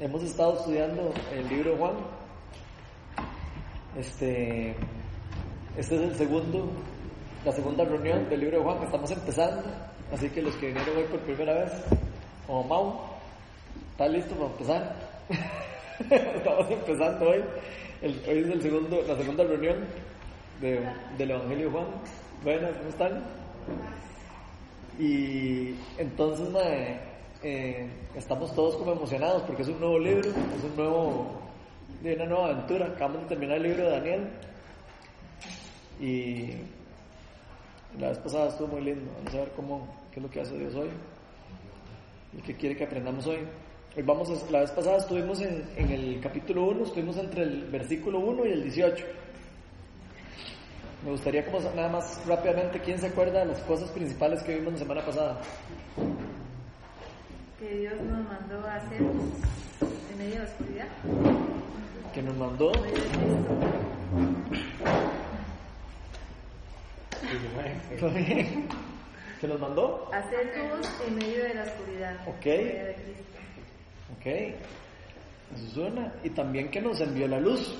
hemos estado estudiando el libro de Juan. Este, este es el segundo, la segunda reunión del libro de Juan. Estamos empezando, así que los que vinieron hoy por primera vez, como Mau, ¿está listo para empezar? Estamos empezando hoy. hoy es el segundo, la segunda reunión del Evangelio de Juan. Buenas, ¿cómo están? Y entonces, eh, estamos todos como emocionados porque es un nuevo libro, es un nuevo, una nueva aventura. Acabamos de terminar el libro de Daniel y la vez pasada estuvo muy lindo. Vamos a ver cómo, qué es lo que hace Dios hoy y qué quiere que aprendamos hoy. Hoy vamos la vez pasada estuvimos en, en el capítulo 1, estuvimos entre el versículo 1 y el 18. Me gustaría como nada más rápidamente, ¿quién se acuerda de las cosas principales que vimos la semana pasada? Que Dios nos mandó a hacer en medio de la oscuridad. Que nos mandó. ¿Que nos mandó? Hacer luz en medio de la oscuridad. Ok. Ok. Eso suena. Y también que nos envió la luz.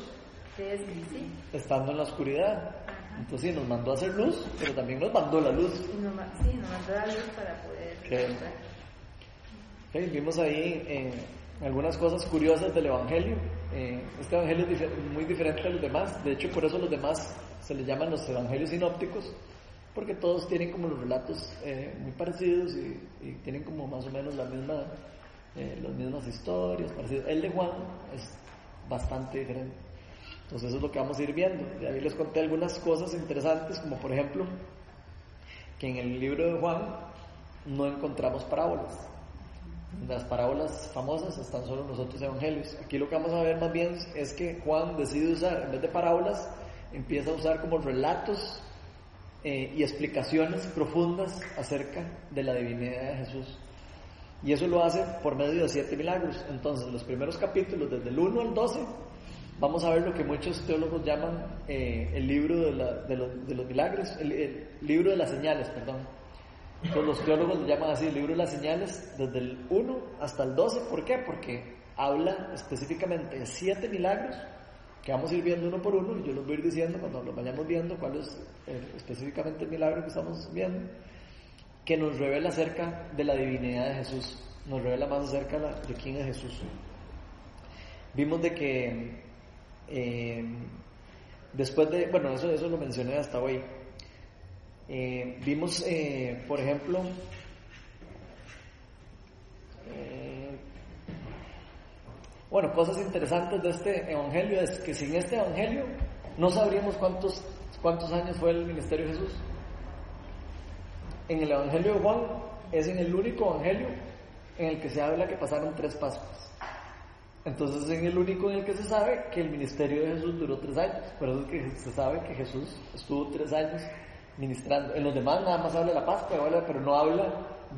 Que es sí. Estando en la oscuridad. Entonces sí, nos mandó a hacer luz, pero también nos mandó la luz. sí, nos mandó la luz para poder. Okay vimos ahí eh, algunas cosas curiosas del Evangelio. Eh, este Evangelio es muy diferente a los demás. De hecho, por eso los demás se les llaman los Evangelios sinópticos, porque todos tienen como los relatos eh, muy parecidos y, tienen como más o menos la misma, las mismas historias. Parecidas. El de Juan es bastante diferente. Entonces eso es lo que vamos a ir viendo. De ahí les conté algunas cosas interesantes, como por ejemplo que en el libro de Juan no encontramos parábolas las parábolas famosas están solo en los otros evangelios. Aquí lo que vamos a ver más bien es que Juan decide usar, en vez de parábolas, empieza a usar como relatos eh, y explicaciones profundas acerca de la divinidad de Jesús. Y eso lo hace por medio de siete milagros. Entonces, los primeros capítulos, desde el 1 al 12, vamos a ver lo que muchos teólogos llaman eh, el libro de, los, milagros, el libro de las señales, perdón los teólogos lo llaman así, el libro de las señales, desde el 1 hasta el 12. ¿Por qué? Porque habla específicamente de siete milagros que vamos a ir viendo uno por uno y yo los voy a ir diciendo cuando los vayamos viendo cuál es eh, específicamente el milagro que estamos viendo, que nos revela acerca de la divinidad de Jesús, nos revela más acerca de quién es Jesús. Vimos de que eh, después de, bueno, eso, eso lo mencioné hasta hoy, eh, vimos, eh, por ejemplo, eh, bueno, cosas interesantes de este evangelio es que sin este evangelio no sabríamos cuántos, cuántos años fue el ministerio de Jesús. En el evangelio de Juan es en el único evangelio en el que se habla que pasaron tres Pascuas. Entonces es en el único en el que se sabe que el ministerio de Jesús duró tres años. Por eso es que se sabe que Jesús estuvo tres años ministrando. En los demás nada más habla de la Pascua, pero no habla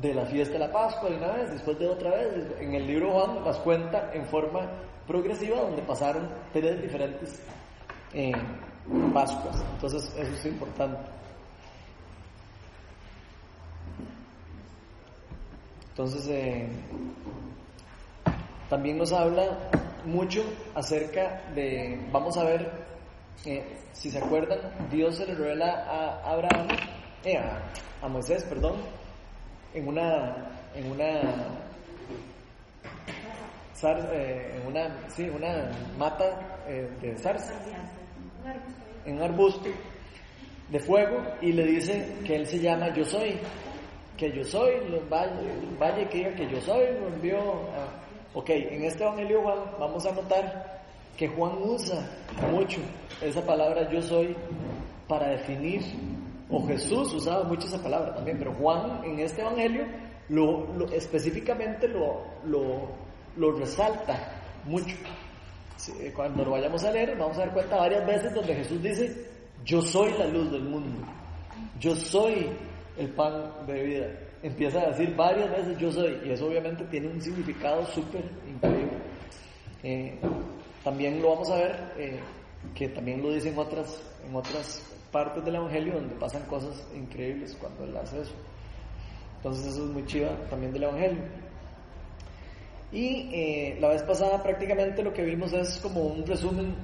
de la fiesta de la Pascua de una vez, después de otra vez. En el libro Juan las cuenta en forma progresiva, donde pasaron tres diferentes eh, Pascuas. Entonces, eso es importante. Entonces, eh, también nos habla mucho acerca de, vamos a ver eh, si se acuerdan, Dios se le revela a Abraham, eh, a, Moisés, perdón, en una, en una, eh, en una, sí, una mata de zarza, en un arbusto de fuego, y le dice que él se llama Yo Soy, que yo soy, vaya que diga que yo soy, lo envió a... Ok, en este Evangelio vamos a notar que Juan usa mucho esa palabra yo soy para definir, o Jesús usaba mucho esa palabra también, pero Juan en este Evangelio lo, específicamente lo, lo, resalta mucho. Cuando lo vayamos a leer, vamos a dar cuenta varias veces donde Jesús dice, yo soy la luz del mundo, yo soy el pan de vida. Empieza a decir varias veces yo soy, y eso obviamente tiene un significado súper increíble. Eh, también lo vamos a ver, eh, que también lo dicen otras, en otras partes del Evangelio donde pasan cosas increíbles cuando él hace eso. Entonces eso es muy chiva también del Evangelio. Y eh, la vez pasada prácticamente lo que vimos es como un resumen,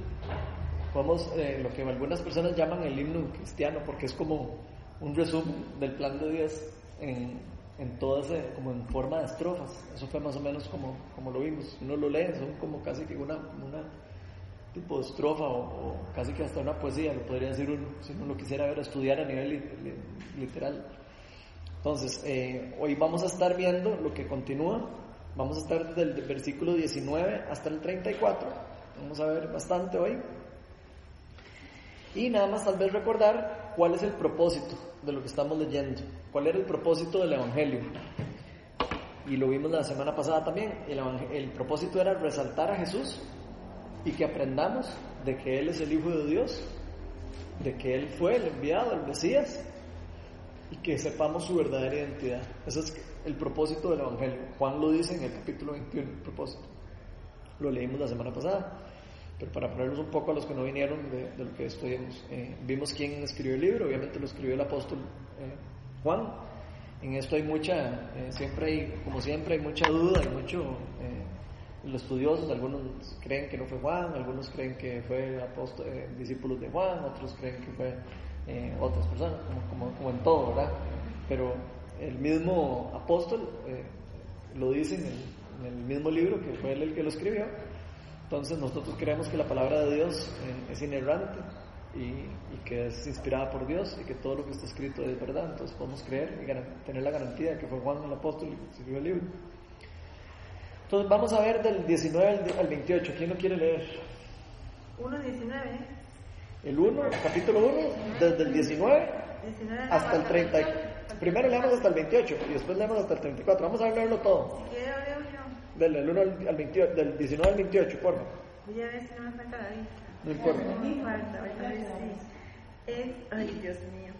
vamos, eh, lo que algunas personas llaman el himno cristiano, porque es como un resumen del plan de Dios en, en todo ese, como en forma de estrofas. Eso fue más o menos como, como lo vimos. Uno lo lee, son como casi que una, una tipo de estrofa o, casi que hasta una poesía, lo podría decir uno, si uno lo quisiera ver, estudiar a nivel literal. Entonces, eh, hoy vamos a estar viendo lo que continúa Vamos a estar desde el versículo 19 hasta el 34. Vamos a ver bastante hoy. Y nada más tal vez recordar cuál es el propósito de lo que estamos leyendo. ¿Cuál era el propósito del Evangelio? Y lo vimos la semana pasada también. El, propósito era resaltar a Jesús y que aprendamos de que Él es el Hijo de Dios, de que Él fue el enviado, el Mesías, y que sepamos su verdadera identidad. Ese es el propósito del Evangelio. Juan lo dice en el capítulo 21, el propósito. Lo leímos la semana pasada, pero para ponernos un poco a los que no vinieron de, lo que estudiamos. Eh, vimos quién escribió el libro, obviamente lo escribió el apóstol eh, Juan. En esto hay mucha, eh, siempre hay, como siempre, hay mucha duda, hay mucho los estudiosos, algunos creen que no fue Juan, algunos creen que fue apóstol, discípulos de Juan, otros creen que fue otras personas, como, en todo, ¿verdad? Pero el mismo apóstol lo dice en el, mismo libro, que fue él el que lo escribió. Entonces nosotros creemos que la palabra de Dios eh, es inerrante y, que es inspirada por Dios y que todo lo que está escrito es verdad. Entonces podemos creer y tener la garantía de que fue Juan el apóstol que escribió el libro. Entonces vamos a ver del 19 al 28. ¿Quién lo quiere leer? 1.19. El 1, capítulo 1, desde el 19 hasta el 30. Primero leemos hasta el 28 y después leemos hasta el 34. Vamos a leerlo todo. Del, 1 al 28, del 19 al 28, por favor. Voy a ver si no me falta la vista. No importa. No me falta, voy a ver si. Es, ay, Dios mío.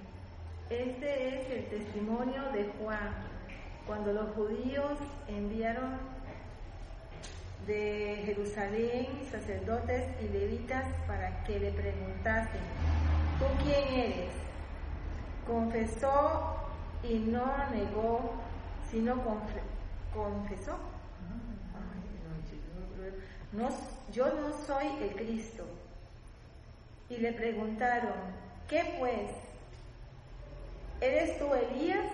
Este es el testimonio de Juan. Cuando los judíos enviaron de Jerusalén, sacerdotes y levitas, para que le preguntasen, ¿tú quién eres? Confesó y no negó, sino confesó. No, yo no soy el Cristo. Y le preguntaron, ¿qué pues? ¿Eres tú Elías?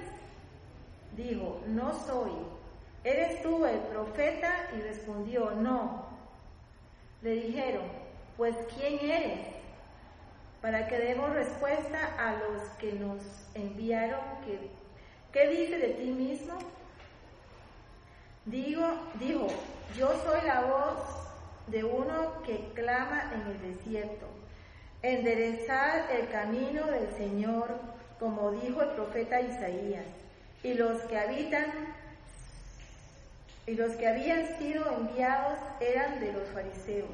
Dijo, no soy. ¿Eres tú el profeta? Y respondió, no. Le dijeron, pues ¿quién eres? Para que demos respuesta a los que nos enviaron, ¿qué dice de ti mismo? Digo, dijo, yo soy la voz de uno que clama en el desierto. Enderezar el camino del Señor, como dijo el profeta Isaías. Y los que habitan y los que habían sido enviados eran de los fariseos.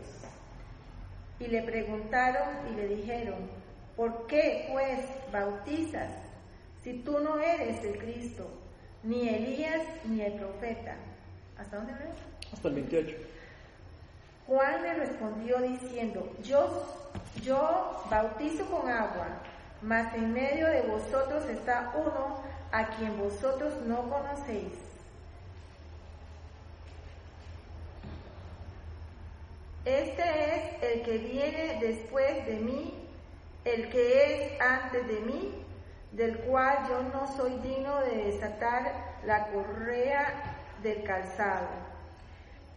Y le preguntaron y le dijeron, ¿por qué pues bautizas si tú no eres el Cristo, ni Elías ni el profeta? ¿Hasta dónde ves? Hasta el 28. Juan le respondió diciendo, yo, yo bautizo con agua, mas en medio de vosotros está uno a quien vosotros no conocéis Este es el que viene después de mí, el que es antes de mí, del cual yo no soy digno de desatar la correa del calzado.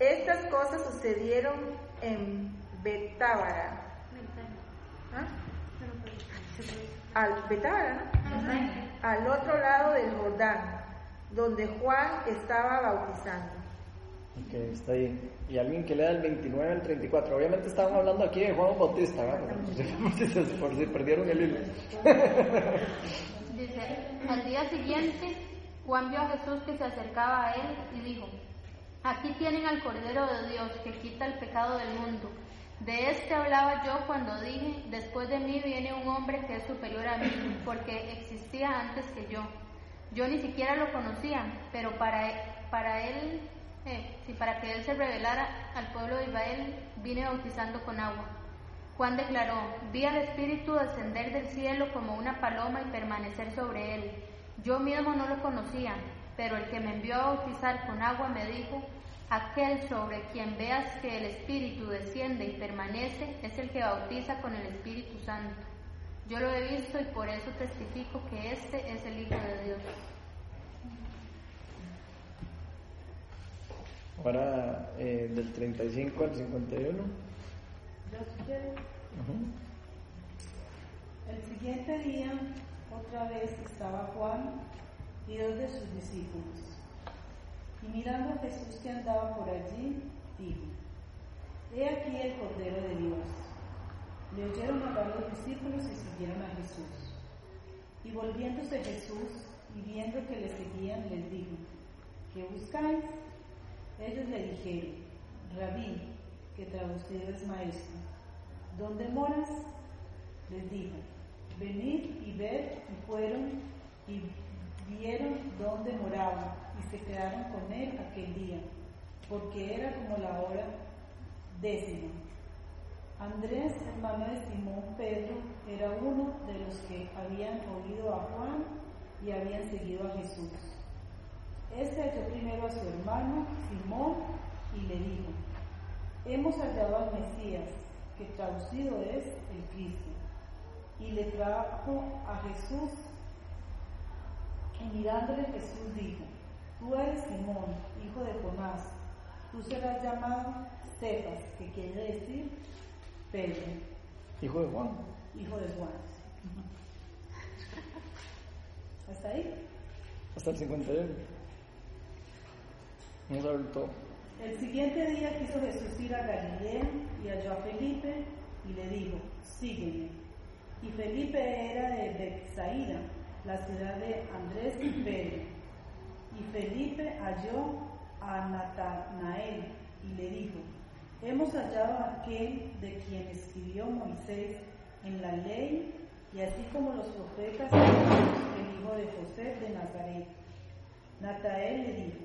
Estas cosas sucedieron en Betábara. ¿Ah? Al Betábara, Al otro lado del Jordán, donde Juan estaba bautizando. Ok, está ahí. Y alguien que lea el 29 al 34. Obviamente estaban hablando aquí de Juan Bautista, ¿verdad? Por si perdieron el hilo. Dice, al día siguiente, Juan vio a Jesús que se acercaba a él y dijo, aquí tienen al Cordero de Dios que quita el pecado del mundo. De este hablaba yo cuando dije, después de mí viene un hombre que es superior a mí, porque existía antes que yo. Yo ni siquiera lo conocía, pero para, para él si para que él se revelara al pueblo de Israel, vine bautizando con agua. Juan declaró, vi al Espíritu descender del cielo como una paloma y permanecer sobre él. Yo mismo no lo conocía, pero el que me envió a bautizar con agua me dijo, Aquel sobre quien veas que el Espíritu desciende y permanece es el que bautiza con el Espíritu Santo. Yo lo he visto y por eso testifico que este es el Hijo de Dios. Ahora, eh, del 35 al 51. El siguiente día, otra vez estaba Juan y dos de sus discípulos. Y mirando a Jesús que andaba por allí, dijo, He aquí el Cordero de Dios. Le oyeron hablar los discípulos y siguieron a Jesús. Y volviéndose Jesús y viendo que le seguían, les dijo, ¿qué buscáis? Ellos le dijeron, Rabí, que traducido es maestro, ¿dónde moras? Les dijo, venid y ved, y fueron y vieron dónde moraba, y se quedaron con él aquel día, porque era como la hora décima. Andrés, hermano de Simón Pedro, era uno de los que habían oído a Juan y habían seguido a Jesús. Este halló primero a su hermano Simón y le dijo, hemos hallado al Mesías, que traducido es el Cristo. Y le trajo a Jesús y mirándole Jesús dijo, tú eres Simón, hijo de Jonás, tú serás llamado Cefas, que quiere decir Pedro. Hijo de Juan. Hijo de Juan. ¿Hasta ahí? Hasta el 51. Vamos a ver todo. El siguiente día quiso Jesús ir a Galilea y halló a Felipe y le dijo, sígueme. Y Felipe era de Bethsaida, la ciudad de Andrés y Pedro. Y Felipe halló a Natanael y le dijo, hemos hallado a aquel de quien escribió Moisés en la ley y así como los profetas, el hijo de José de Nazaret. Natanael le dijo,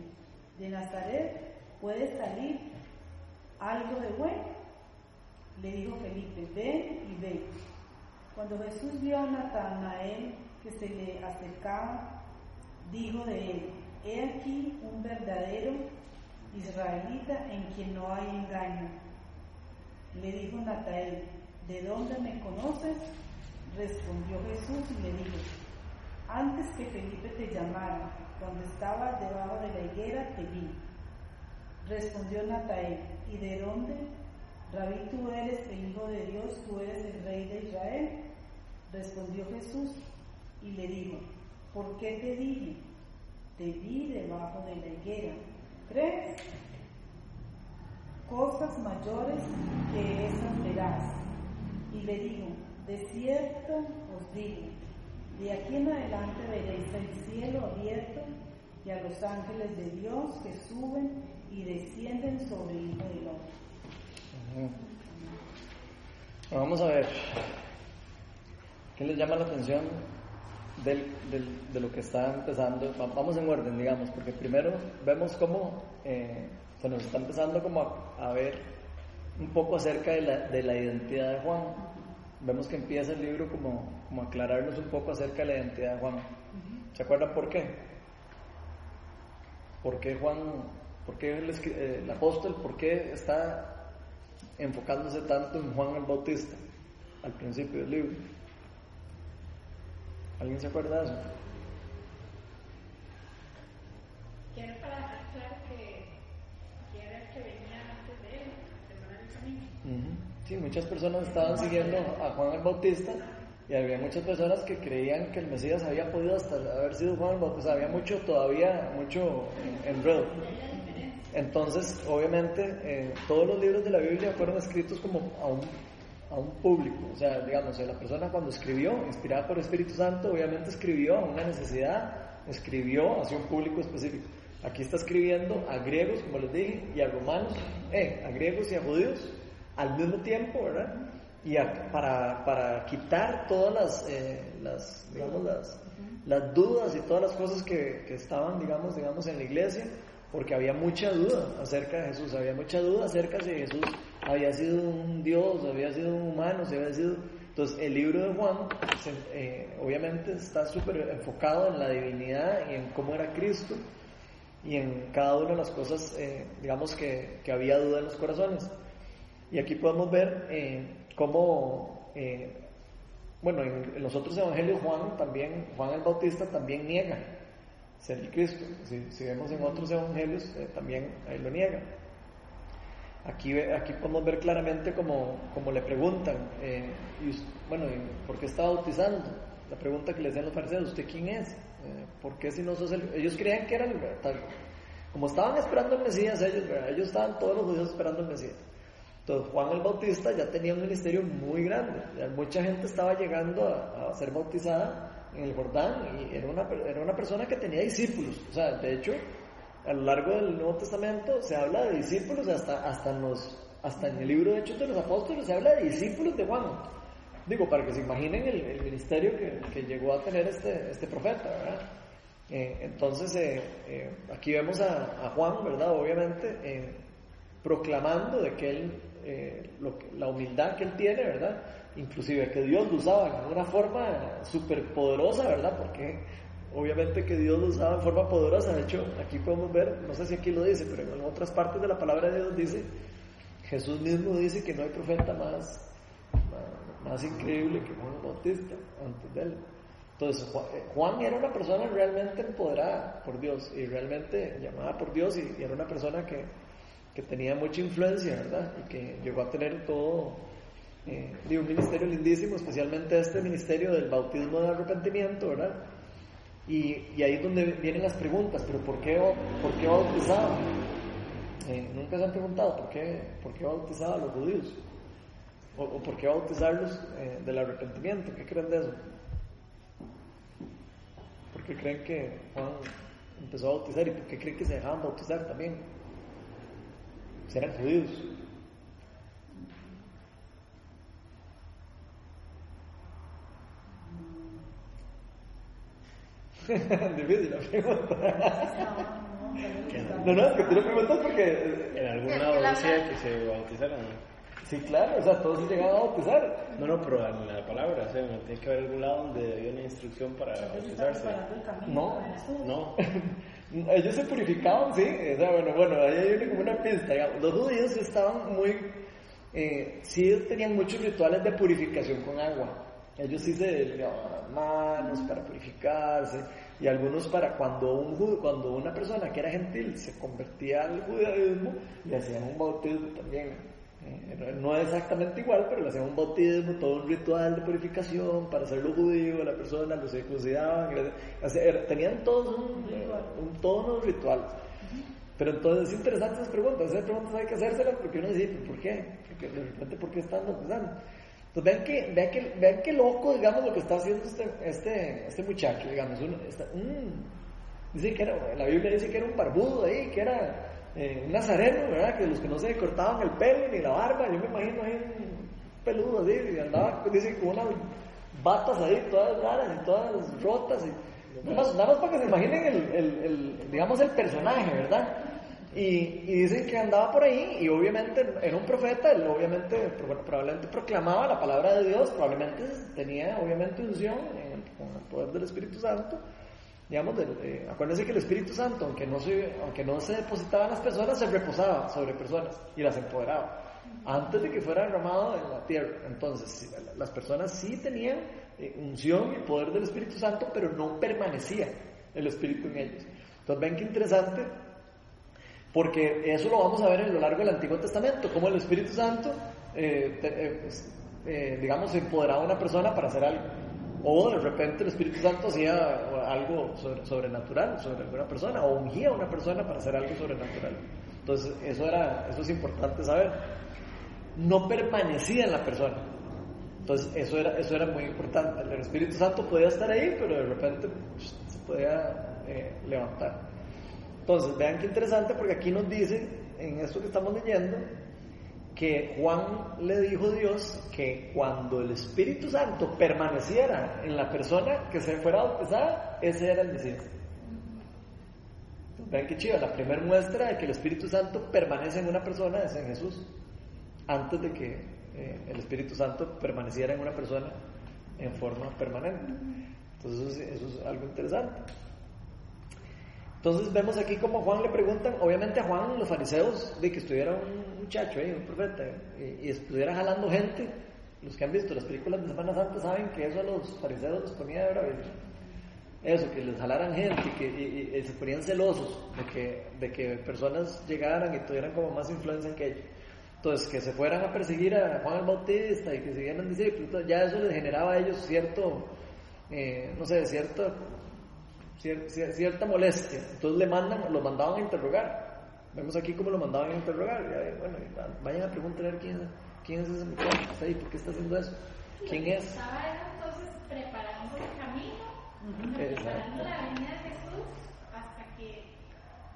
de Nazaret puede salir algo de bueno. Le dijo Felipe, ven y ve. Cuando Jesús vio a Natanael que se le acercaba, dijo de él, he aquí un verdadero israelita en quien no hay engaño. Le dijo Natanael, ¿de dónde me conoces? Respondió Jesús y le dijo, antes que Felipe te llamara, cuando estabas debajo de la higuera, te vi. Respondió Natael, ¿y de dónde? Rabí, tú eres el Hijo de Dios, tú eres el Rey de Israel. Respondió Jesús y le dijo, ¿por qué te dije? Te vi debajo de la higuera. ¿Crees? Cosas mayores que esas verás. Y le dijo, de cierto os digo, de aquí en adelante veréis el cielo abierto y a los ángeles de Dios que suben y descienden sobre el Hijo del Hombre. Vamos a ver. ¿Qué les llama la atención del, del, de lo que está empezando? Vamos en orden, digamos, porque primero vemos cómo eh, se nos está empezando como a, a, ver un poco acerca de la, de la identidad de Juan. Vemos que empieza el libro como, como a aclararnos un poco acerca de la identidad de Juan. ¿Se acuerdan por qué? ¿Por qué Juan, por qué el, el apóstol, por qué está enfocándose tanto en Juan el Bautista al principio del libro? ¿Alguien se acuerda de eso? Quiero para dejar claro que, era el que venía antes de él, camino. Uh -huh. Sí, muchas personas estaban siguiendo a Juan el Bautista y había muchas personas que creían que el Mesías había podido hasta haber sido Juan el Bautista. Había mucho, todavía, mucho enredo. Entonces, obviamente, eh, todos los libros de la Biblia fueron escritos como a un, a un público. O sea, digamos, la persona cuando escribió, inspirada por el Espíritu Santo, obviamente escribió a una necesidad, escribió hacia un público específico. Aquí está escribiendo a griegos, como les dije, y a romanos, eh, a griegos y a judíos al mismo tiempo, ¿verdad? Y para, quitar todas las, eh, las dudas y todas las cosas que, estaban, digamos, digamos, en la iglesia, porque había mucha duda acerca de Jesús, había mucha duda acerca de Jesús había sido un Dios, había sido un humano, si había sido... Entonces el libro de Juan se, eh, obviamente está súper enfocado en la divinidad y en cómo era Cristo y en cada una de las cosas, eh, digamos, que, que, había duda en los corazones. Y aquí podemos ver eh, cómo, bueno, en, los otros evangelios Juan también, Juan el Bautista también niega ser Cristo. Si, vemos en otros evangelios, también ahí lo niega. Aquí, aquí podemos ver claramente como, como le preguntan, y, bueno, ¿por qué está bautizando? La pregunta que le hacían los fariseos, ¿usted quién es? Eh, ¿Por qué si no sos el... Ellos creían que eran... Como estaban esperando el Mesías, ellos, ellos estaban todos los judíos esperando el Mesías. Entonces Juan el Bautista ya tenía un ministerio muy grande. mucha gente estaba llegando a, ser bautizada en el Jordán y era una, era una persona que tenía discípulos. O sea, de hecho, a lo largo del Nuevo Testamento se habla de discípulos hasta, hasta, en, los, hasta en el libro de Hechos de los Apóstoles se habla de discípulos de Juan. Digo, para que se imaginen el, ministerio que, llegó a tener este, este profeta, ¿verdad? Eh, entonces, eh, eh, aquí vemos a, Juan, ¿verdad? Obviamente, proclamando de que él, la humildad que él tiene, ¿verdad? Inclusive que Dios lo usaba de una forma súper poderosa, ¿verdad? Porque obviamente que Dios lo usaba en forma poderosa. De hecho, aquí podemos ver, no sé si aquí lo dice, pero en otras partes de la palabra de Dios dice, Jesús mismo dice que no hay profeta más más increíble que Juan Bautista antes de él. Entonces, eh, Juan era una persona realmente empoderada por Dios y realmente llamada por Dios y, era una persona que, que, tenía mucha influencia, ¿verdad? Y que llegó a tener todo, eh, un ministerio lindísimo, especialmente este ministerio del bautismo de arrepentimiento, ¿verdad? Y, ahí es donde vienen las preguntas, pero ¿por qué, por qué bautizaba? Eh, nunca se han preguntado por qué, por qué bautizaba a los judíos. ¿O, por qué bautizarlos eh, del arrepentimiento? ¿Qué creen de eso? ¿Por qué creen que Juan empezó a bautizar y por qué creen que se dejaban bautizar también? Serán judíos. Difícil la pregunta. No, no, es que tú lo preguntas porque en algún lado decía que se bautizaran. Sí, claro, o sea, todos se llegaban a bautizar. No, no, pero en la palabra, o sea, tiene que haber algún lado donde había una instrucción para bautizarse. No, no. Ellos se purificaban, sí, o sea, bueno, bueno, ahí hay como una pista, digamos. Los judíos estaban muy, eh, sí tenían muchos rituales de purificación con agua. Ellos sí se lavaban las manos para purificarse y algunos para cuando un cuando una persona que era gentil se convertía al judaísmo le hacían un bautismo también eh, no es exactamente igual, pero le hacían un bautismo, todo un ritual de purificación para hacerlo judío, la persona, los circuncidaban, tenían todos un, un, todos rituales. Pero entonces es interesante esas preguntas, esas preguntas hay que hacérselas porque uno dice, ¿por qué? Porque de repente, ¿por qué están bautizando? Entonces vean que, vean que, vean que loco, digamos, lo que está haciendo este, este, este muchacho, digamos, dice que era, la Biblia dice que era un barbudo ahí, que era eh, un nazareno, ¿verdad? Que los que no se cortaban el pelo ni la barba, yo me imagino ahí un peludo así, y andaba, dice, con unas batas ahí, todas raras y todas rotas. Y, nada, más, nada más para que se imaginen el, el, el, digamos, el personaje, ¿verdad? Y, y, dicen que andaba por ahí y obviamente era un profeta, él obviamente probablemente proclamaba la palabra de Dios, probablemente tenía obviamente unción con el poder del Espíritu Santo digamos, eh, acuérdense que el Espíritu Santo, aunque no, se, aunque no se depositaba en las personas, se reposaba sobre personas y las empoderaba antes de que fuera derramado en la tierra. Entonces, las personas sí tenían eh, unción y poder del Espíritu Santo, pero no permanecía el Espíritu en ellos. Entonces, ven qué interesante, porque eso lo vamos a ver en lo largo del Antiguo Testamento, como el Espíritu Santo, eh, pues, digamos, empoderaba a una persona para hacer algo. O de repente el Espíritu Santo hacía algo sobrenatural sobre alguna persona, o ungía a una persona para hacer algo sobrenatural. Entonces, eso, era, eso es importante saber. No permanecía en la persona. Entonces, eso era, eso era muy importante. El Espíritu Santo podía estar ahí, pero de repente se podía eh, levantar. Entonces, vean qué interesante, porque aquí nos dice, en esto que estamos leyendo, que Juan le dijo a Dios que cuando el Espíritu Santo permaneciera en la persona que se fuera bautizada, ese era el Mesías. Vean qué chido, la primera muestra de que el Espíritu Santo permanece en una persona es en Jesús, antes de que eh, el Espíritu Santo permaneciera en una persona en forma permanente. Entonces eso es algo interesante. Entonces vemos aquí como Juan le preguntan, obviamente a Juan los fariseos, de que estuviera un muchacho un profeta, y, y estuviera jalando gente. Los que han visto las películas de Semana Santa saben que eso a los fariseos les ponía de bravo. Eso, que les jalaran gente y que y- y se ponían celosos de que, de que personas llegaran y tuvieran como más influencia que ellos. Entonces, que se fueran a perseguir a Juan el Bautista y que siguieran discípulos, ya eso les generaba a ellos cierto, eh, no sé, cierto cier- cier- cierta molestia. Entonces le mandan, lo mandaban a interrogar. Vemos aquí cómo lo mandaban a interrogar. Y bueno, y va- vayan a preguntar quién, quién es ese muchacho ahí, por qué está haciendo eso, quién es. Estaba entonces preparando el camino, Exacto. preparando la venida de Jesús hasta que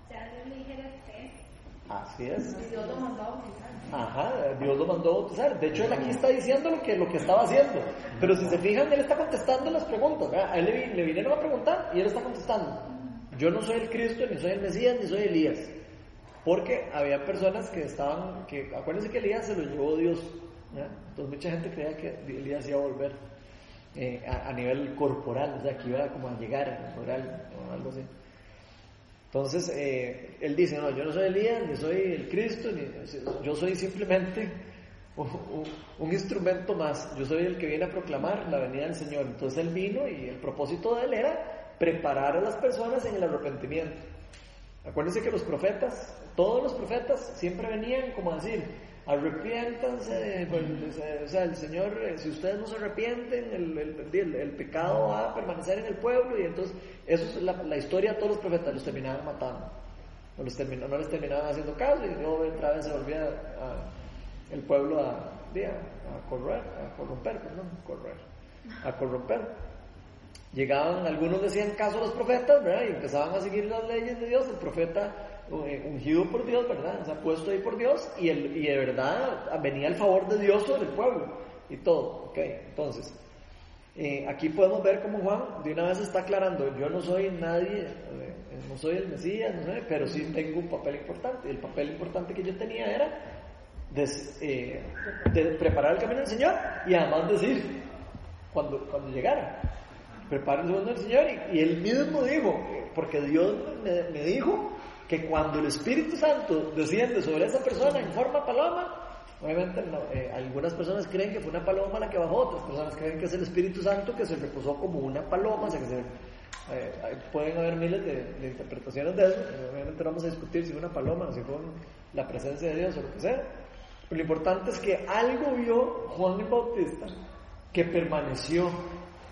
ya Dios le dijera usted. Así es. Dios lo mandó a bautizar. Ajá, Dios lo mandó a bautizar. De hecho, él aquí está diciendo lo que, lo que estaba haciendo. Pero si se fijan, él está contestando las preguntas. A él le, le vinieron a preguntar y él está contestando. Yo no soy el Cristo, ni soy el Mesías, ni soy Elías. Porque había personas que estaban, que acuérdense que Elías se lo llevó Dios. Entonces mucha gente creía que Elías iba a volver eh, a, a nivel corporal, o sea, que iba como a llegar corporal o algo así. Entonces, eh, él dice, no, yo no soy Elías, ni soy el Cristo, ni, yo soy simplemente un, un- instrumento más, yo soy el que viene a proclamar la venida del Señor. Entonces él vino y el propósito de él era preparar a las personas en el arrepentimiento. Acuérdense que los profetas, todos los profetas siempre venían como a decir, arrepiéntanse, pues, o sea, el Señor, eh, si ustedes no se arrepienten, el, el- pecado va a permanecer en el pueblo y entonces, eso es la, la historia de todos los profetas, los terminaban matando, no, los termina- no les terminaban haciendo caso y luego otra vez se volvía a- el pueblo a, a, correr, a corromper, perdón, a corromper llegaban, algunos decían caso a los profetas, ¿verdad? Y empezaban a seguir las leyes de Dios, el profeta ungido por Dios, ¿verdad? O sea, puesto ahí por Dios, y, el, y de verdad venía el favor de Dios sobre el pueblo, y todo, ¿ok? Entonces, eh, aquí podemos ver cómo Juan de una vez está aclarando, yo no soy nadie, eh, no soy el Mesías, no sé, pero sí tengo un papel importante, el papel importante que yo tenía era de, eh, de preparar el camino del Señor, y además decir, cuando, cuando llegara, preparen el del Señor. Y, y él mismo dijo, porque Dios me, me dijo que cuando el Espíritu Santo desciende sobre esa persona en forma paloma, obviamente no, eh, algunas personas creen que fue una paloma la que bajó, otras personas creen que es el Espíritu Santo que se reposó como una paloma, o sea que se, eh, pueden haber miles de, de interpretaciones de eso, eh, obviamente no vamos a discutir si fue una paloma o si fue la presencia de Dios o lo que sea, pero lo importante es que algo vio Juan el Bautista que permaneció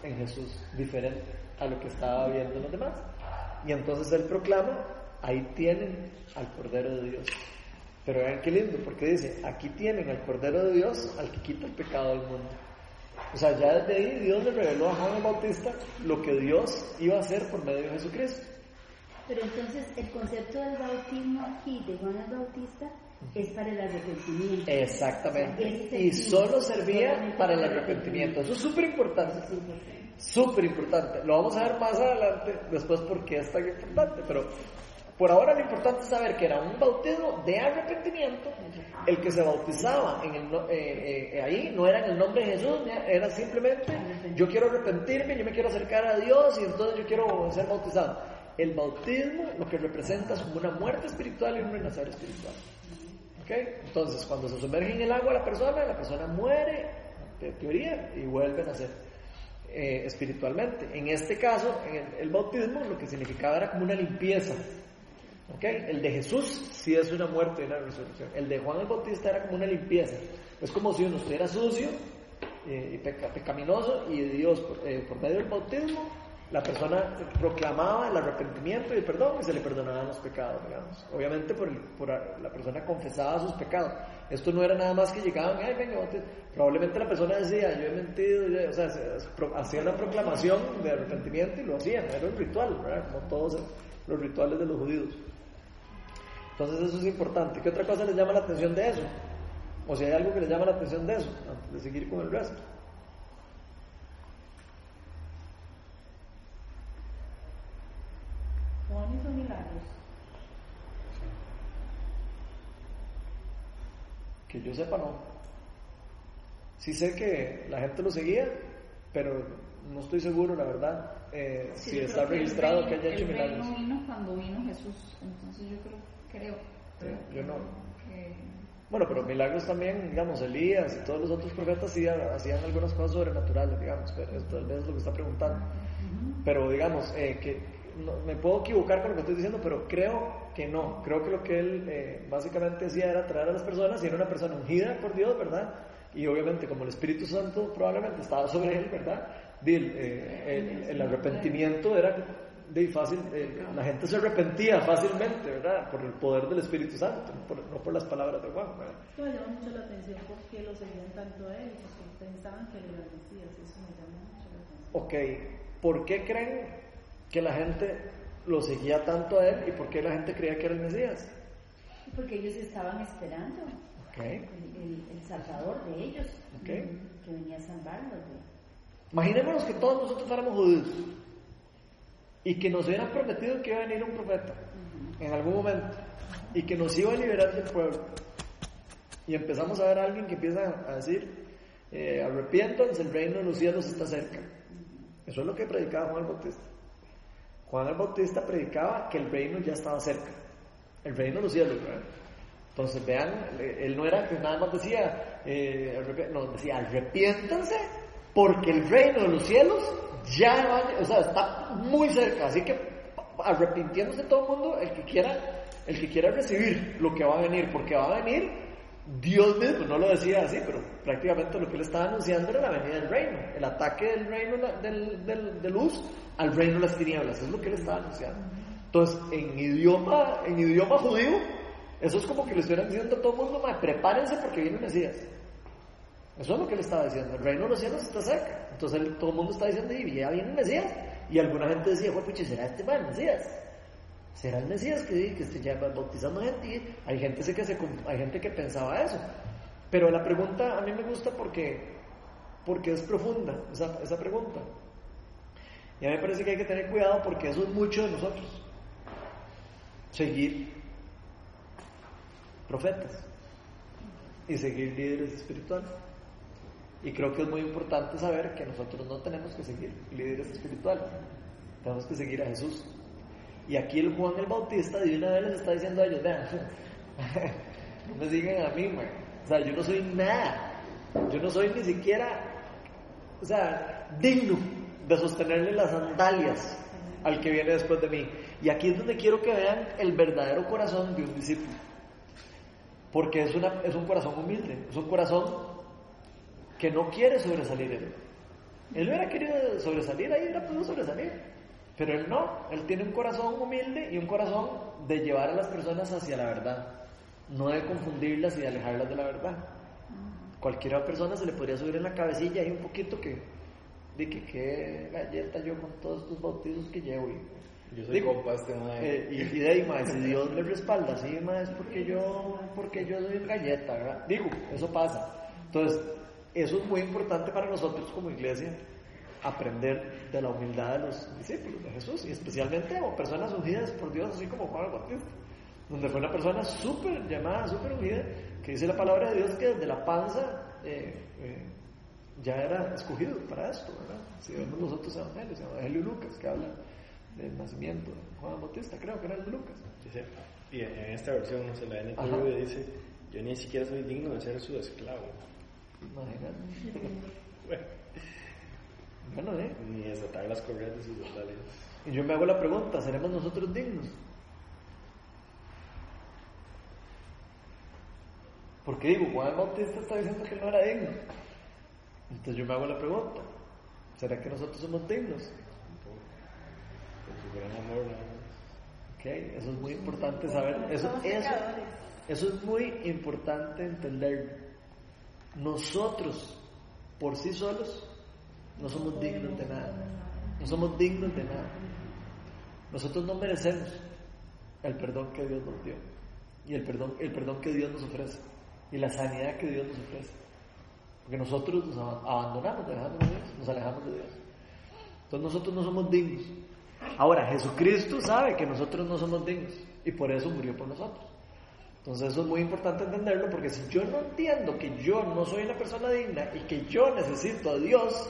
en Jesús, diferente a lo que estaba viendo los demás. Y entonces él proclama, ahí tienen al Cordero de Dios. Pero vean qué lindo, porque dice, aquí tienen al Cordero de Dios, al que quita el pecado del mundo. O sea, ya desde ahí Dios le reveló a Juan el Bautista lo que Dios iba a hacer por medio de Jesucristo. Pero entonces el concepto del bautismo aquí de Juan el Bautista es para el arrepentimiento. Exactamente. Y solo servía para el arrepentimiento. Eso es súper importante. Súper importante. Lo vamos a ver más adelante, después porque es tan importante. Pero por ahora lo importante es saber que era un bautismo de arrepentimiento. El que se bautizaba en el no- eh, eh, ahí no era en el nombre de Jesús, era simplemente yo quiero arrepentirme, yo me quiero acercar a Dios y entonces yo quiero ser bautizado. El bautismo lo que representa es como una muerte espiritual y un renacer espiritual. ¿Ok? Entonces, cuando se sumerge en el agua la persona, la persona muere, de teoría, y vuelve a nacer eh, espiritualmente. En este caso, en el, el bautismo lo que significaba era como una limpieza. ¿Ok? El de Jesús sí es una muerte y una resurrección. El de Juan el Bautista era como una limpieza. Es como si uno estuviera sucio eh, y peca- pecaminoso y Dios, por, eh, por medio del bautismo, la persona proclamaba el arrepentimiento y el perdón y se le perdonaban los pecados, digamos. Obviamente por, el- por la persona confesaba sus pecados. Esto no era nada más que llegaban, ay, venga, bautiz-". probablemente la persona decía, yo he mentido, yo- o sea, hacía una proclamación de arrepentimiento y lo hacían, era un ritual, ¿verdad? como todos los rituales de los judíos. Entonces eso es importante. ¿Qué otra cosa les llama la atención de eso? O si hay algo que les llama la atención de eso, antes de seguir con el resto. Juan hizo milagros. Que yo sepa, no. Sí sé que la gente lo seguía, pero no estoy seguro, la verdad, eh, Sí, si está que el registrado que haya hecho el milagros. vino cuando vino Jesús, entonces yo creo, creo, creo Sí, yo no. que Bueno, pero milagros también, digamos, Elías y todos los otros profetas sí hacían algunas cosas sobrenaturales, digamos, pero esto tal vez es lo que está preguntando. Pero digamos, eh, que no- me puedo equivocar con lo que estoy diciendo, pero creo que no. Creo que lo que él eh, básicamente decía era traer a las personas y era una persona ungida por Dios, ¿verdad? Y obviamente como el Espíritu Santo probablemente estaba sobre él, ¿verdad? Di, el, eh, el- el arrepentimiento era de fácil, eh, la gente se arrepentía fácilmente, ¿verdad? Por el poder del Espíritu Santo, no por, no por las palabras de Juan, ¿verdad? Esto me llama mucho la atención porque lo seguían tanto a él, porque pensaban que él era el Mesías, eso me llama mucho la atención. Ok, ¿por qué creen que la gente lo seguía tanto a él y por qué la gente creía que era el Mesías? Porque ellos estaban esperando Ok, el, el- el Salvador de ellos, Ok. que venía a salvarlos. imaginémonos que todos nosotros fuéramos judíos y que nos hubieran prometido que iba a venir un profeta en algún momento y que nos iba a liberar del pueblo. Y empezamos a ver a alguien que empieza a decir, eh, arrepiéntanse, el reino de los cielos está cerca. Eso es lo que predicaba Juan el Bautista. Juan el Bautista predicaba que el reino ya estaba cerca. El reino de los cielos, ¿verdad? Entonces, vean, él no era que nada más decía, eh, no, decía, arrepiéntanse porque el reino de los cielos ya va, o sea, está muy cerca. Así que arrepintiéndose todo el mundo, el que quiera, el que quiera recibir lo que va a venir, porque va a venir Dios mismo, no lo decía así, pero prácticamente lo que él estaba anunciando era la venida del reino, el ataque del reino del, del- de luz al reino de las tinieblas, es lo que él estaba anunciando. Entonces, en idioma, en idioma judío, eso es como que le estuvieran diciendo a todo el mundo, "Ma, prepárense porque viene Mesías. Eso es lo que él estaba diciendo, el reino de los cielos está cerca. Entonces todo el mundo está diciendo, y ya viene el Mesías. Y alguna gente decía, "Jue pucha, ¿será este man, Mesías? ¿Será el Mesías que, que esté ya bautizando gente? Y hay gente que se, hay gente que pensaba eso. Pero la pregunta a mí me gusta porque, porque es profunda, esa, esa pregunta. Y a mí me parece que hay que tener cuidado porque eso es mucho de nosotros. Seguir profetas y seguir líderes espirituales. Y creo que es muy importante saber que nosotros no tenemos que seguir líderes espirituales, tenemos que seguir a Jesús. Y aquí el Juan el Bautista de una vez les está diciendo a ellos, vean, no me sigan a mí, man. o sea, yo no soy nada, yo no soy ni siquiera, o sea, digno de sostenerle las sandalias al que viene después de mí. Y aquí es donde quiero que vean el verdadero corazón de un discípulo. Porque es, una, es un corazón humilde, es un corazón que no quiere sobresalir él. Él hubiera querido sobresalir, ahí hubiera podido sobresalir. Pero él no, él tiene un corazón humilde y un corazón de llevar a las personas hacia la verdad, no de confundirlas y de alejarlas de la verdad. Cualquier persona se le podría subir en la cabecilla y un poquito que, de que qué galleta yo con todos estos bautizos que llevo. y- Yo soy Digo, compa este eh, y, y de ahí, mae, si Dios me respalda, sí, mae, es porque yo, porque yo soy galleta, ¿verdad? Digo, eso pasa. Entonces, eso es muy importante para nosotros como iglesia, aprender de la humildad de los discípulos de Jesús, y especialmente como personas ungidas por Dios, así como Juan Bautista, donde fue una persona súper llamada, súper ungida, que dice la palabra de Dios que desde la panza eh, eh, ya era escogido para esto, ¿verdad? Si vemos los otros evangelios, el Evangelio Lucas, que habla del nacimiento de Juan Bautista, creo que era el Lucas. Y en esta versión, no sé, la. NTV dice, yo ni siquiera soy digno de ser su esclavo. Imagínate. Bueno, ¿eh? ni desatar las correas de sus sandalias. Y yo me hago la pregunta, ¿seremos nosotros dignos? Porque digo, Juan Bautista está diciendo que él no era digno. Entonces yo me hago la pregunta, ¿será que nosotros somos dignos? Con su gran amor, nada más. Ok, eso es muy importante saber. Eso, eso, eso es muy importante entender. Nosotros, por sí solos, no somos dignos de nada. No somos dignos de nada. Nosotros no merecemos el perdón que Dios nos dio. Y el perdón, el perdón que Dios nos ofrece. Y la sanidad que Dios nos ofrece. Porque nosotros nos ab- abandonamos, dejamos de Dios, nos alejamos de Dios. Entonces nosotros no somos dignos. Ahora, Jesucristo sabe que nosotros no somos dignos y por eso murió por nosotros. Entonces eso es muy importante entenderlo porque si yo no entiendo que yo no soy una persona digna y que yo necesito a Dios,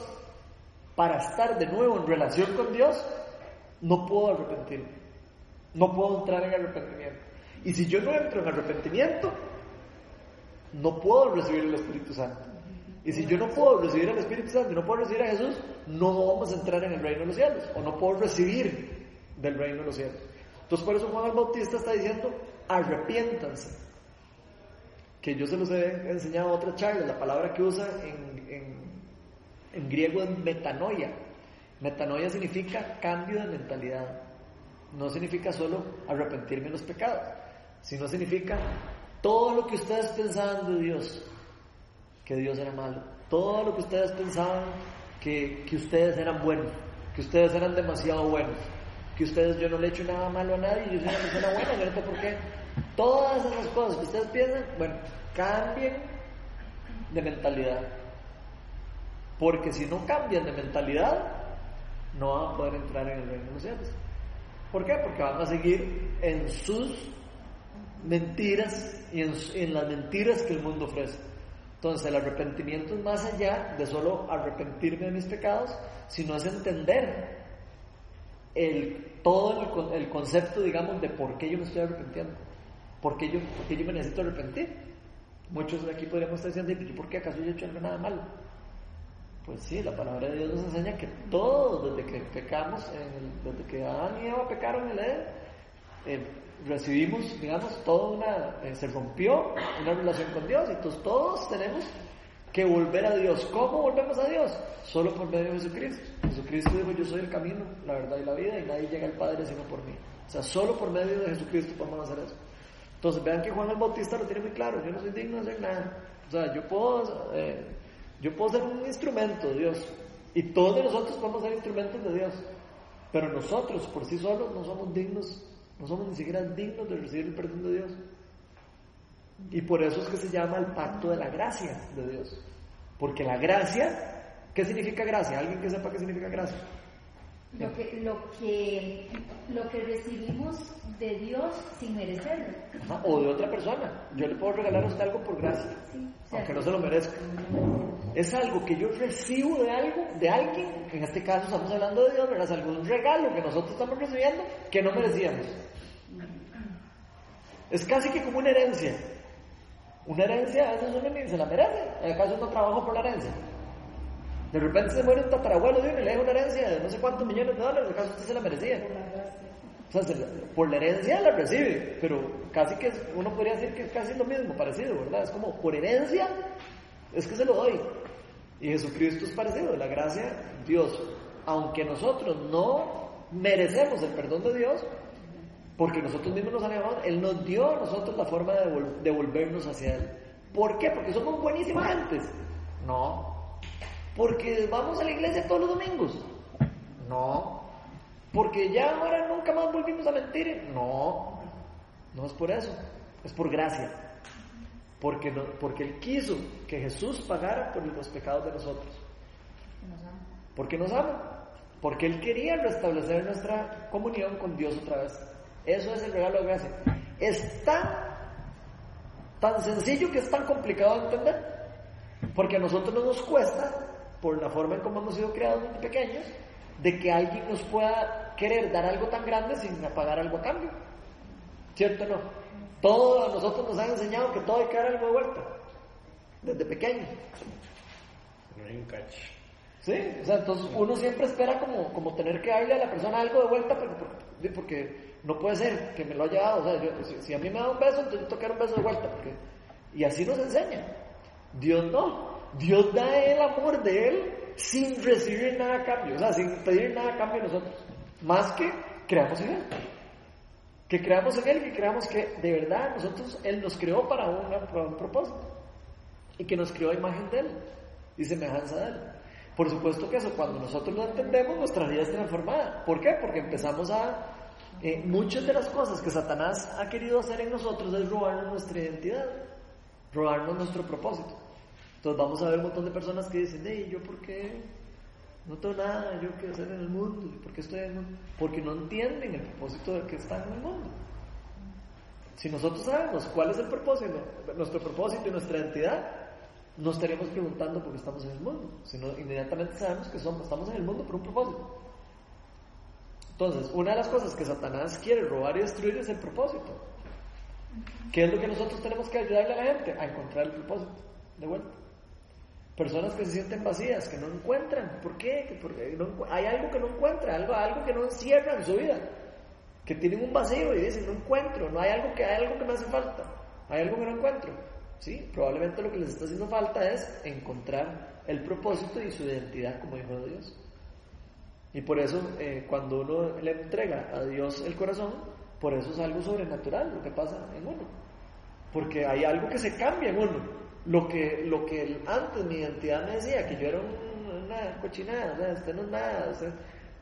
para estar de nuevo en relación con Dios, no puedo arrepentirme. No puedo entrar en arrepentimiento. Y si yo no entro en arrepentimiento, no puedo recibir el Espíritu Santo. Y si yo no puedo recibir el Espíritu Santo y no puedo recibir a Jesús, no vamos a entrar en el reino de los cielos. O no puedo recibir del reino de los cielos. Entonces por eso Juan el Bautista está diciendo, arrepiéntanse. Que yo se los he enseñado en otra charla, la palabra que usa en, griego es metanoia. Metanoia significa cambio de mentalidad. No significa solo arrepentirme de los pecados, sino significa todo lo que ustedes pensaban de Dios, que Dios era malo. Todo lo que ustedes pensaban que, ustedes eran buenos, que ustedes eran demasiado buenos, que ustedes yo no le he hecho nada malo a nadie, yo soy una persona buena, no sé por qué. Todas esas cosas que ustedes piensan, bueno, cambien de mentalidad. Porque si no cambian de mentalidad, no van a poder entrar en el reino de los cielos. ¿Por qué? Porque van a seguir en sus mentiras y en, las mentiras que el mundo ofrece. Entonces el arrepentimiento es más allá de solo arrepentirme de mis pecados, sino es entender el, todo el, el concepto, digamos, de por qué yo me estoy arrepintiendo, por qué yo, por qué yo me necesito arrepentir. Muchos de aquí podríamos estar diciendo, ¿y por qué acaso yo he hecho algo nada malo? Pues sí, la palabra de Dios nos enseña que todos, desde que pecamos, en desde que Adán y Eva pecaron en el Edén, eh, recibimos, digamos, toda una, eh, se rompió una relación con Dios, entonces todos tenemos que volver a Dios. ¿Cómo volvemos a Dios? Solo por medio de Jesucristo. Jesucristo dijo, yo soy el camino, la verdad y la vida, y nadie llega al Padre sino por mí. O sea, solo por medio de Jesucristo podemos hacer eso. Entonces vean que Juan el Bautista lo tiene muy claro, yo no soy digno de hacer nada. O sea, yo puedo, eh, yo puedo ser un instrumento de Dios, y todos nosotros podemos ser instrumentos de Dios, pero nosotros por sí solos no somos dignos, no somos ni siquiera dignos de recibir el perdón de Dios. Y por eso es que se llama el pacto de la gracia de Dios. Porque la gracia, ¿qué significa gracia? ¿Alguien que sepa qué significa gracia? Lo que, lo que, lo que recibimos de Dios sin merecerlo. Ajá, o de otra persona. Yo le puedo regalar a usted algo por gracia, Sí, aunque no se lo merezca. Es algo que yo recibo de algo, de alguien, en este caso estamos hablando de Dios, ¿verdad? Es algo, un regalo que nosotros estamos recibiendo que no merecíamos. Es casi que como una herencia. Una herencia a veces uno ni se la merece. ¿Acaso uno trabaja por la herencia? De repente se muere un tatarabuelo de uno y le deja una herencia de no sé cuántos millones de dólares. ¿Acaso usted se la merecía? O sea, por la herencia la recibe, pero casi que es- uno podría decir que es casi lo mismo, parecido, ¿verdad? Es como por herencia, es que se lo doy. Y Jesucristo es parecido, la gracia, Dios, aunque nosotros no merecemos el perdón de Dios, porque nosotros mismos nos alejamos, Él nos dio a nosotros la forma de vol- de volvernos hacia Él. ¿Por qué? Porque somos buenísimas antes. No. Porque vamos a la iglesia todos los domingos. No. Porque ya ahora nunca más volvimos a mentir. No. No es por eso. Es por gracia. Porque, no- porque Él quiso que Jesús pagara por los pecados de nosotros. Porque nos ama. Porque Él quería restablecer nuestra comunión con Dios otra vez. Eso es el regalo de gracia. Es tan, tan sencillo que es tan complicado de entender. Porque a nosotros no nos cuesta, por la forma en cómo hemos sido creados desde pequeños, de que alguien nos pueda querer dar algo tan grande sin pagar algo a cambio. ¿Cierto o no? Todos a nosotros nos han enseñado que todo hay que dar algo de vuelta. Desde pequeños. No hay un catch. ¿Sí? O sea, entonces uno siempre espera como, como tener que darle a la persona algo de vuelta porque, porque, porque no puede ser que me lo haya dado. O sea, yo- si, si a mí me da un beso, entonces yo tengo que dar un beso de vuelta. Porque, y así nos enseña. Dios no. Dios da el amor de Él sin recibir nada a cambio. O sea, sin pedir nada a cambio nosotros. Más que creamos en Él. Que creamos en Él que creamos que de verdad nosotros, Él nos creó para un propósito. Y que nos creó a imagen de Él y semejanza de Él. Por supuesto que eso, cuando nosotros lo entendemos, nuestra vida es transformada. ¿Por qué? Porque empezamos a... eh, muchas de las cosas que Satanás ha querido hacer en nosotros es robarnos nuestra identidad, robarnos nuestro propósito. Entonces vamos a ver un montón de personas que dicen, hey, ¿yo por qué no tengo nada yo que hacer en el mundo? ¿Por qué estoy en el mundo? Porque no entienden el propósito de que están en el mundo. Si nosotros sabemos cuál es el propósito, nuestro propósito y nuestra identidad, no estaríamos preguntando por qué estamos en el mundo, sino inmediatamente sabemos que somos, estamos en el mundo por un propósito. Entonces, una de las cosas que Satanás quiere robar y destruir es el propósito. ¿Qué es lo que nosotros tenemos que ayudarle a la gente? A encontrar el propósito, de vuelta. Personas que se sienten vacías, que no encuentran. ¿Por qué? Porque no, hay algo que no encuentran, algo, algo que no encierra en su vida. Que tienen un vacío y dicen, no encuentro, no hay algo que, hay algo que me hace falta. Hay algo que no encuentro. ¿Sí? Probablemente lo que les está haciendo falta es encontrar el propósito y su identidad como hijo de Dios. Y por eso, eh, cuando uno le entrega a Dios el corazón, por eso es algo sobrenatural lo que pasa en uno. Porque hay algo que se cambia en uno. Lo que, lo que antes mi identidad me decía, que yo era una cochinada, o sea, usted no es nada,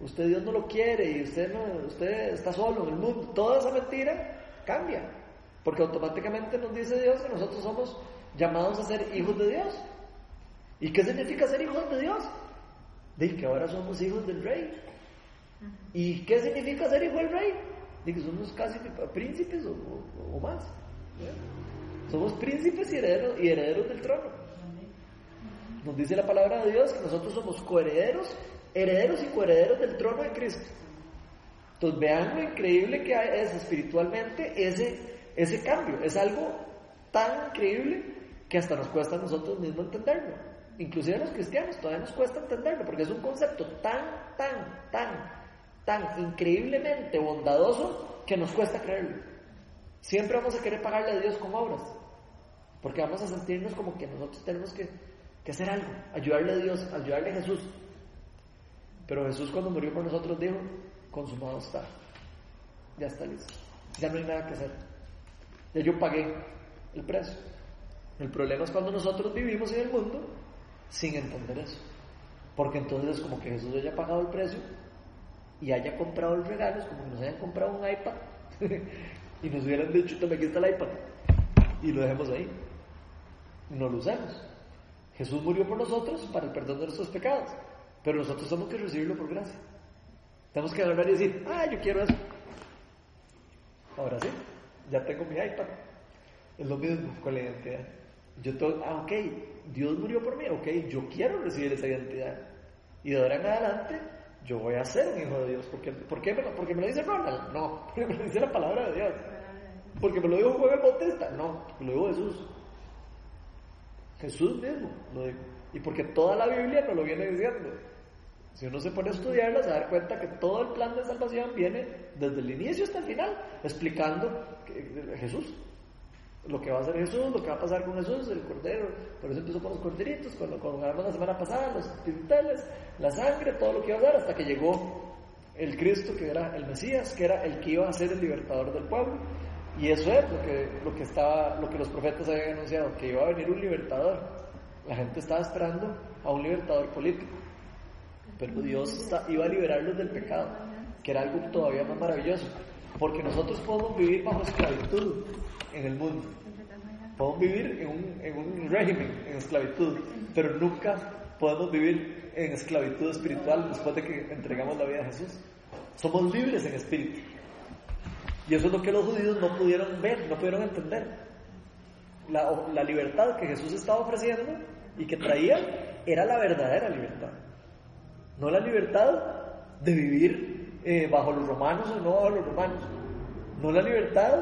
usted, Dios no lo quiere y usted, no, usted está solo en el mundo. Toda esa mentira cambia. Porque automáticamente nos dice Dios que nosotros somos llamados a ser hijos de Dios. ¿Y qué significa ser hijos de Dios? De que ahora somos hijos del rey. ¿Y qué significa ser hijo del rey? De que somos casi príncipes o, más. Somos príncipes y herederos, y herederos del trono. Nos dice la palabra de Dios que nosotros somos coherederos, herederos y coherederos del trono de Cristo. Entonces vean lo increíble que es espiritualmente ese ese cambio es algo tan increíble que hasta nos cuesta a nosotros mismos entenderlo. Inclusive a los cristianos todavía nos cuesta entenderlo porque es un concepto tan, tan, tan, tan increíblemente bondadoso que nos cuesta creerlo. Siempre vamos a querer pagarle a Dios con obras porque vamos a sentirnos como que nosotros tenemos que, que hacer algo, ayudarle a Dios, ayudarle a Jesús. Pero Jesús cuando murió por nosotros dijo, consumado está, ya está listo, ya no hay nada que hacer. Ya yo pagué el precio. El problema es cuando nosotros vivimos en el mundo sin entender eso. Porque entonces es como que Jesús haya pagado el precio y haya comprado el regalo, es como que nos hayan comprado un iPad y nos hubieran dicho, tome aquí está el iPad y lo dejemos ahí. No lo usemos. Jesús murió por nosotros para el perdón de nuestros pecados, pero nosotros tenemos que recibirlo por gracia. Tenemos que agarrar y decir, ah, yo quiero eso. Ahora sí ya tengo mi iPad. Es lo mismo con la identidad. Yo tengo, ah, ok, Dios murió por mí, ok, yo quiero recibir esa identidad. Y de ahora en adelante, yo voy a ser un hijo de Dios. ¿Por qué, ¿Por qué? ¿Porque me lo dice Ronald? No, porque me lo dice la palabra de Dios. ¿Porque me lo dijo Juan el Bautista? No, porque lo dijo Jesús. Jesús mismo lo dijo. Y porque toda la Biblia nos lo viene diciendo. Si uno se pone a estudiarla, se da cuenta que todo el plan de salvación viene desde el inicio hasta el final, explicando Jesús. Lo que va a hacer Jesús, lo que va a pasar con Jesús, el cordero. Por eso empezó con los corderitos, con lo que la semana pasada, los tinteles, la sangre, todo lo que iba a dar, hasta que llegó el Cristo, que era el Mesías, que era el que iba a ser el libertador del pueblo. Y eso es lo que, lo que, estaba, lo que los profetas habían anunciado, que iba a venir un libertador. La gente estaba esperando a un libertador político pero Dios iba a liberarlos del pecado, que era algo todavía más maravilloso, porque nosotros podemos vivir bajo esclavitud en el mundo, podemos vivir en un, en un régimen, en esclavitud, pero nunca podemos vivir en esclavitud espiritual después de que entregamos la vida a Jesús. Somos libres en espíritu. Y eso es lo que los judíos no pudieron ver, no pudieron entender. La, libertad que Jesús estaba ofreciendo y que traía era la verdadera libertad. No la libertad de vivir eh, bajo los romanos o no bajo los romanos. No la libertad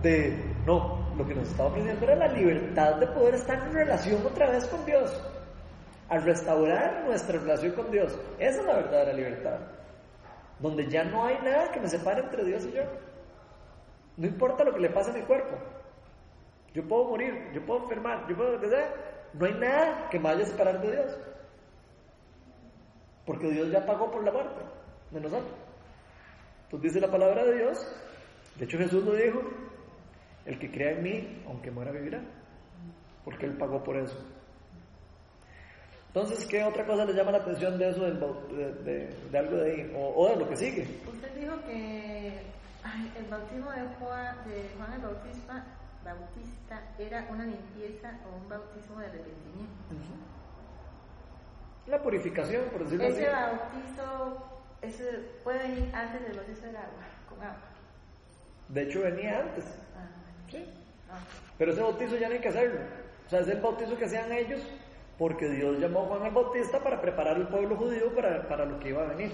de... No, lo que nos estaba ofreciendo era la libertad de poder estar en relación otra vez con Dios. Al restaurar nuestra relación con Dios. Esa es la verdadera libertad. Donde ya no hay nada que me separe entre Dios y yo. No importa lo que le pase a mi cuerpo. Yo puedo morir, yo puedo enfermar, yo puedo lo que sea. No hay nada que me vaya a separar de Dios. Porque Dios ya pagó por la muerte de nosotros. Entonces dice la palabra de Dios, de hecho Jesús lo dijo, el que crea en mí, aunque muera, vivirá. Porque Él pagó por eso. Entonces, ¿qué otra cosa le llama la atención de eso, de, algo de ahí? O, de lo que sigue? Usted dijo que el bautismo de Juan, de Juan el Bautista, Bautista era una limpieza o un bautismo de arrepentimiento. La purificación, por decirlo ese así. bautizo ese puede venir antes del bautizo del agua, con agua. De hecho, venía antes. Ah, sí. Ah. Pero ese bautizo ya no hay que hacerlo. O sea, es el bautizo que hacían ellos porque Dios llamó a Juan el Bautista para preparar al pueblo judío para, para lo que iba a venir.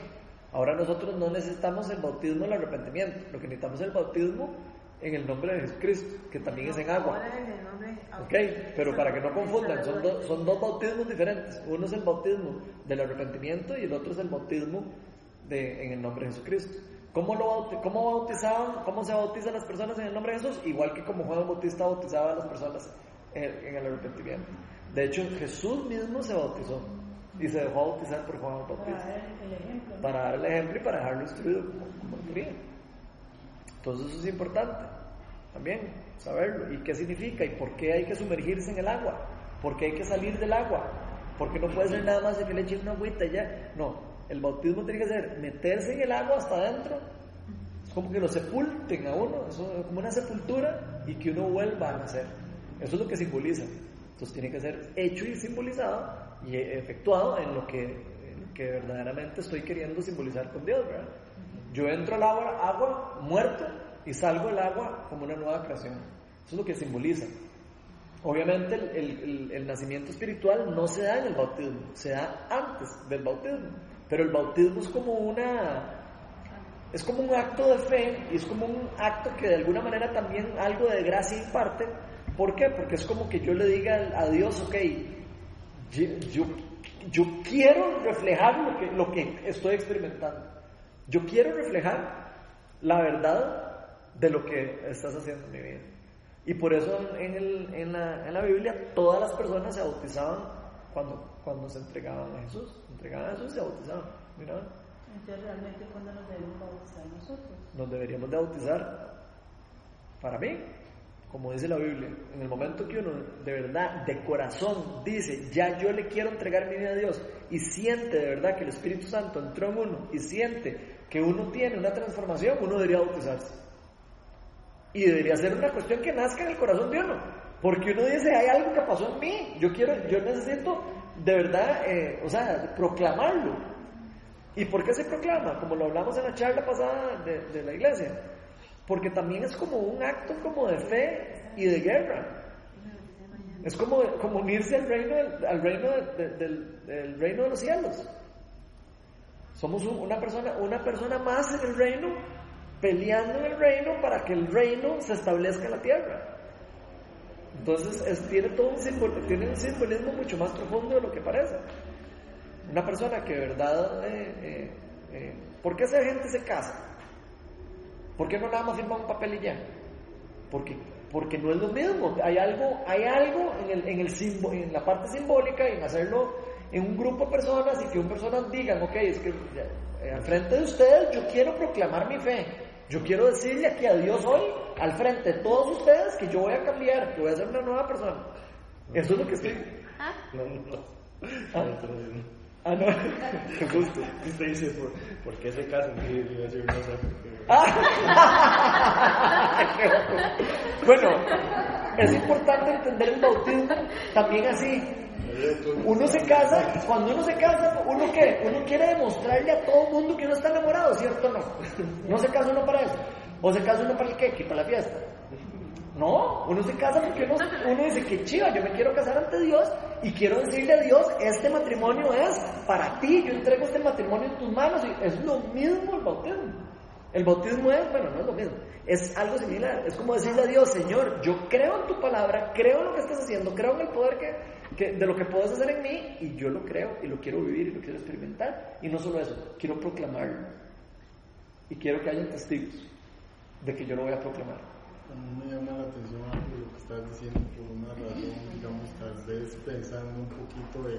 Ahora nosotros no necesitamos el bautismo del arrepentimiento, lo que necesitamos es el bautismo en el nombre de Jesucristo, que también es en agua. Ahora en el nombre- Ok, pero para que no confundan, son, do- son dos bautismos diferentes. Uno es el bautismo del arrepentimiento y el otro es el bautismo de, en el nombre de Jesucristo. ¿Cómo, lo, cómo bautizaban, cómo se bautizan las personas en el nombre de Jesús? Igual que como Juan Bautista bautizaba a las personas en, en el arrepentimiento. De hecho, Jesús mismo se bautizó y se dejó bautizar por Juan el Para Bautista dar el ejemplo. ¿no? para dar el ejemplo y para dejarlo instruido como, como quería. Entonces eso es importante también saberlo. ¿Y qué significa? ¿Y por qué hay que sumergirse en el agua? ¿Por qué hay que salir del agua? Porque no puede ser nada más de que le echen una agüita y ya. No, el bautismo tiene que ser meterse en el agua hasta adentro. Es como que lo sepulten a uno, es como una sepultura y que uno vuelva a nacer. Eso es lo que simboliza. Entonces tiene que ser hecho y simbolizado y efectuado en lo que, en lo que verdaderamente estoy queriendo simbolizar con Dios, ¿verdad? Yo entro al agua, agua muerto y salgo del agua como una nueva creación. Eso es lo que simboliza. Obviamente el, el- el- nacimiento espiritual no se da en el bautismo, se da antes del bautismo. Pero el bautismo es como una es como un acto de fe y es como un acto que de alguna manera también algo de gracia imparte. ¿Por qué? Porque es como que yo le diga a Dios, ok, yo, yo, quiero reflejar lo que, lo que estoy experimentando. Yo quiero reflejar la verdad de lo que estás haciendo en mi vida. Y por eso en, el- en la, en la Biblia todas las personas se bautizaban cuando, cuando se entregaban a Jesús. Se entregaban a Jesús y se bautizaban. Mira, Entonces, realmente, ¿cuándo nos debemos bautizar nosotros? nos deberíamos de bautizar para mí, como dice la Biblia, en el momento que uno de verdad, de corazón, dice, ya yo le quiero entregar mi vida a Dios y siente de verdad que el Espíritu Santo entró en uno y siente que uno tiene una transformación, uno debería bautizarse. Y debería ser una cuestión que nazca en el corazón de uno. Porque uno dice, hay algo que pasó en mí. Yo quiero, yo necesito de verdad, eh, o sea, proclamarlo. ¿Y por qué se proclama? Como lo hablamos en la charla pasada de, de la iglesia. Porque también es como un acto como de fe y de guerra. Es como, unirse al reino, al reino de- de- del, reino de los cielos. Somos un- una persona, una persona más en el reino, peleando en el reino para que el reino se establezca en la tierra. Entonces es- tiene todo un símbolo, tiene un simbolismo mucho más profundo de lo que parece. Una persona que de verdad, eh, eh, eh, ¿por qué esa gente se casa? ¿Por qué no nada más firma un papel y ya? Porque, porque no es lo mismo. Hay algo, hay algo en, el, en, el simbo- en la parte simbólica y en hacerlo en un grupo de personas y que un personas digan, ok, es que eh, al frente de ustedes yo quiero proclamar mi fe. Yo quiero decirle aquí a Dios hoy, al frente de todos ustedes, que yo voy a cambiar, que voy a ser una nueva persona. Eso es lo que estoy... No, no. Ah. Ah, no, qué gusto. Usted dice, ¿por, ¿por qué se casan? Sí, yo iba a decir, no sé, porque- Bueno, es importante entender el bautismo también así. Uno se casa, cuando uno se casa, ¿uno qué? Uno quiere demostrarle a todo el mundo que uno está enamorado, ¿cierto o no? No se casa uno para eso. O se casa uno para el qué, para la fiesta. No, uno se casa porque uno, uno dice que chiva, yo me quiero casar ante Dios y quiero decirle a Dios, este matrimonio es para ti, yo entrego este matrimonio en tus manos y es lo mismo el bautismo. El bautismo es, bueno, no es lo mismo, es algo similar, es como decirle a Dios, Señor, yo creo en tu palabra, creo en lo que estás haciendo, creo en el poder que, que- de lo que puedes hacer en mí y yo lo creo y lo quiero vivir y lo quiero experimentar. Y no solo eso, quiero proclamarlo. Y quiero que haya testigos de que yo lo voy a proclamar. A mí me llama la atención lo que estás diciendo por una razón, digamos, tal vez pensando un poquito de,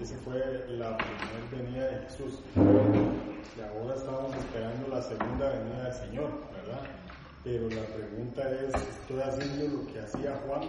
esa fue la primera venida de Jesús. Y ahora estamos esperando la segunda venida del Señor, ¿verdad? Pero la pregunta es, ¿estoy haciendo lo que hacía Juan?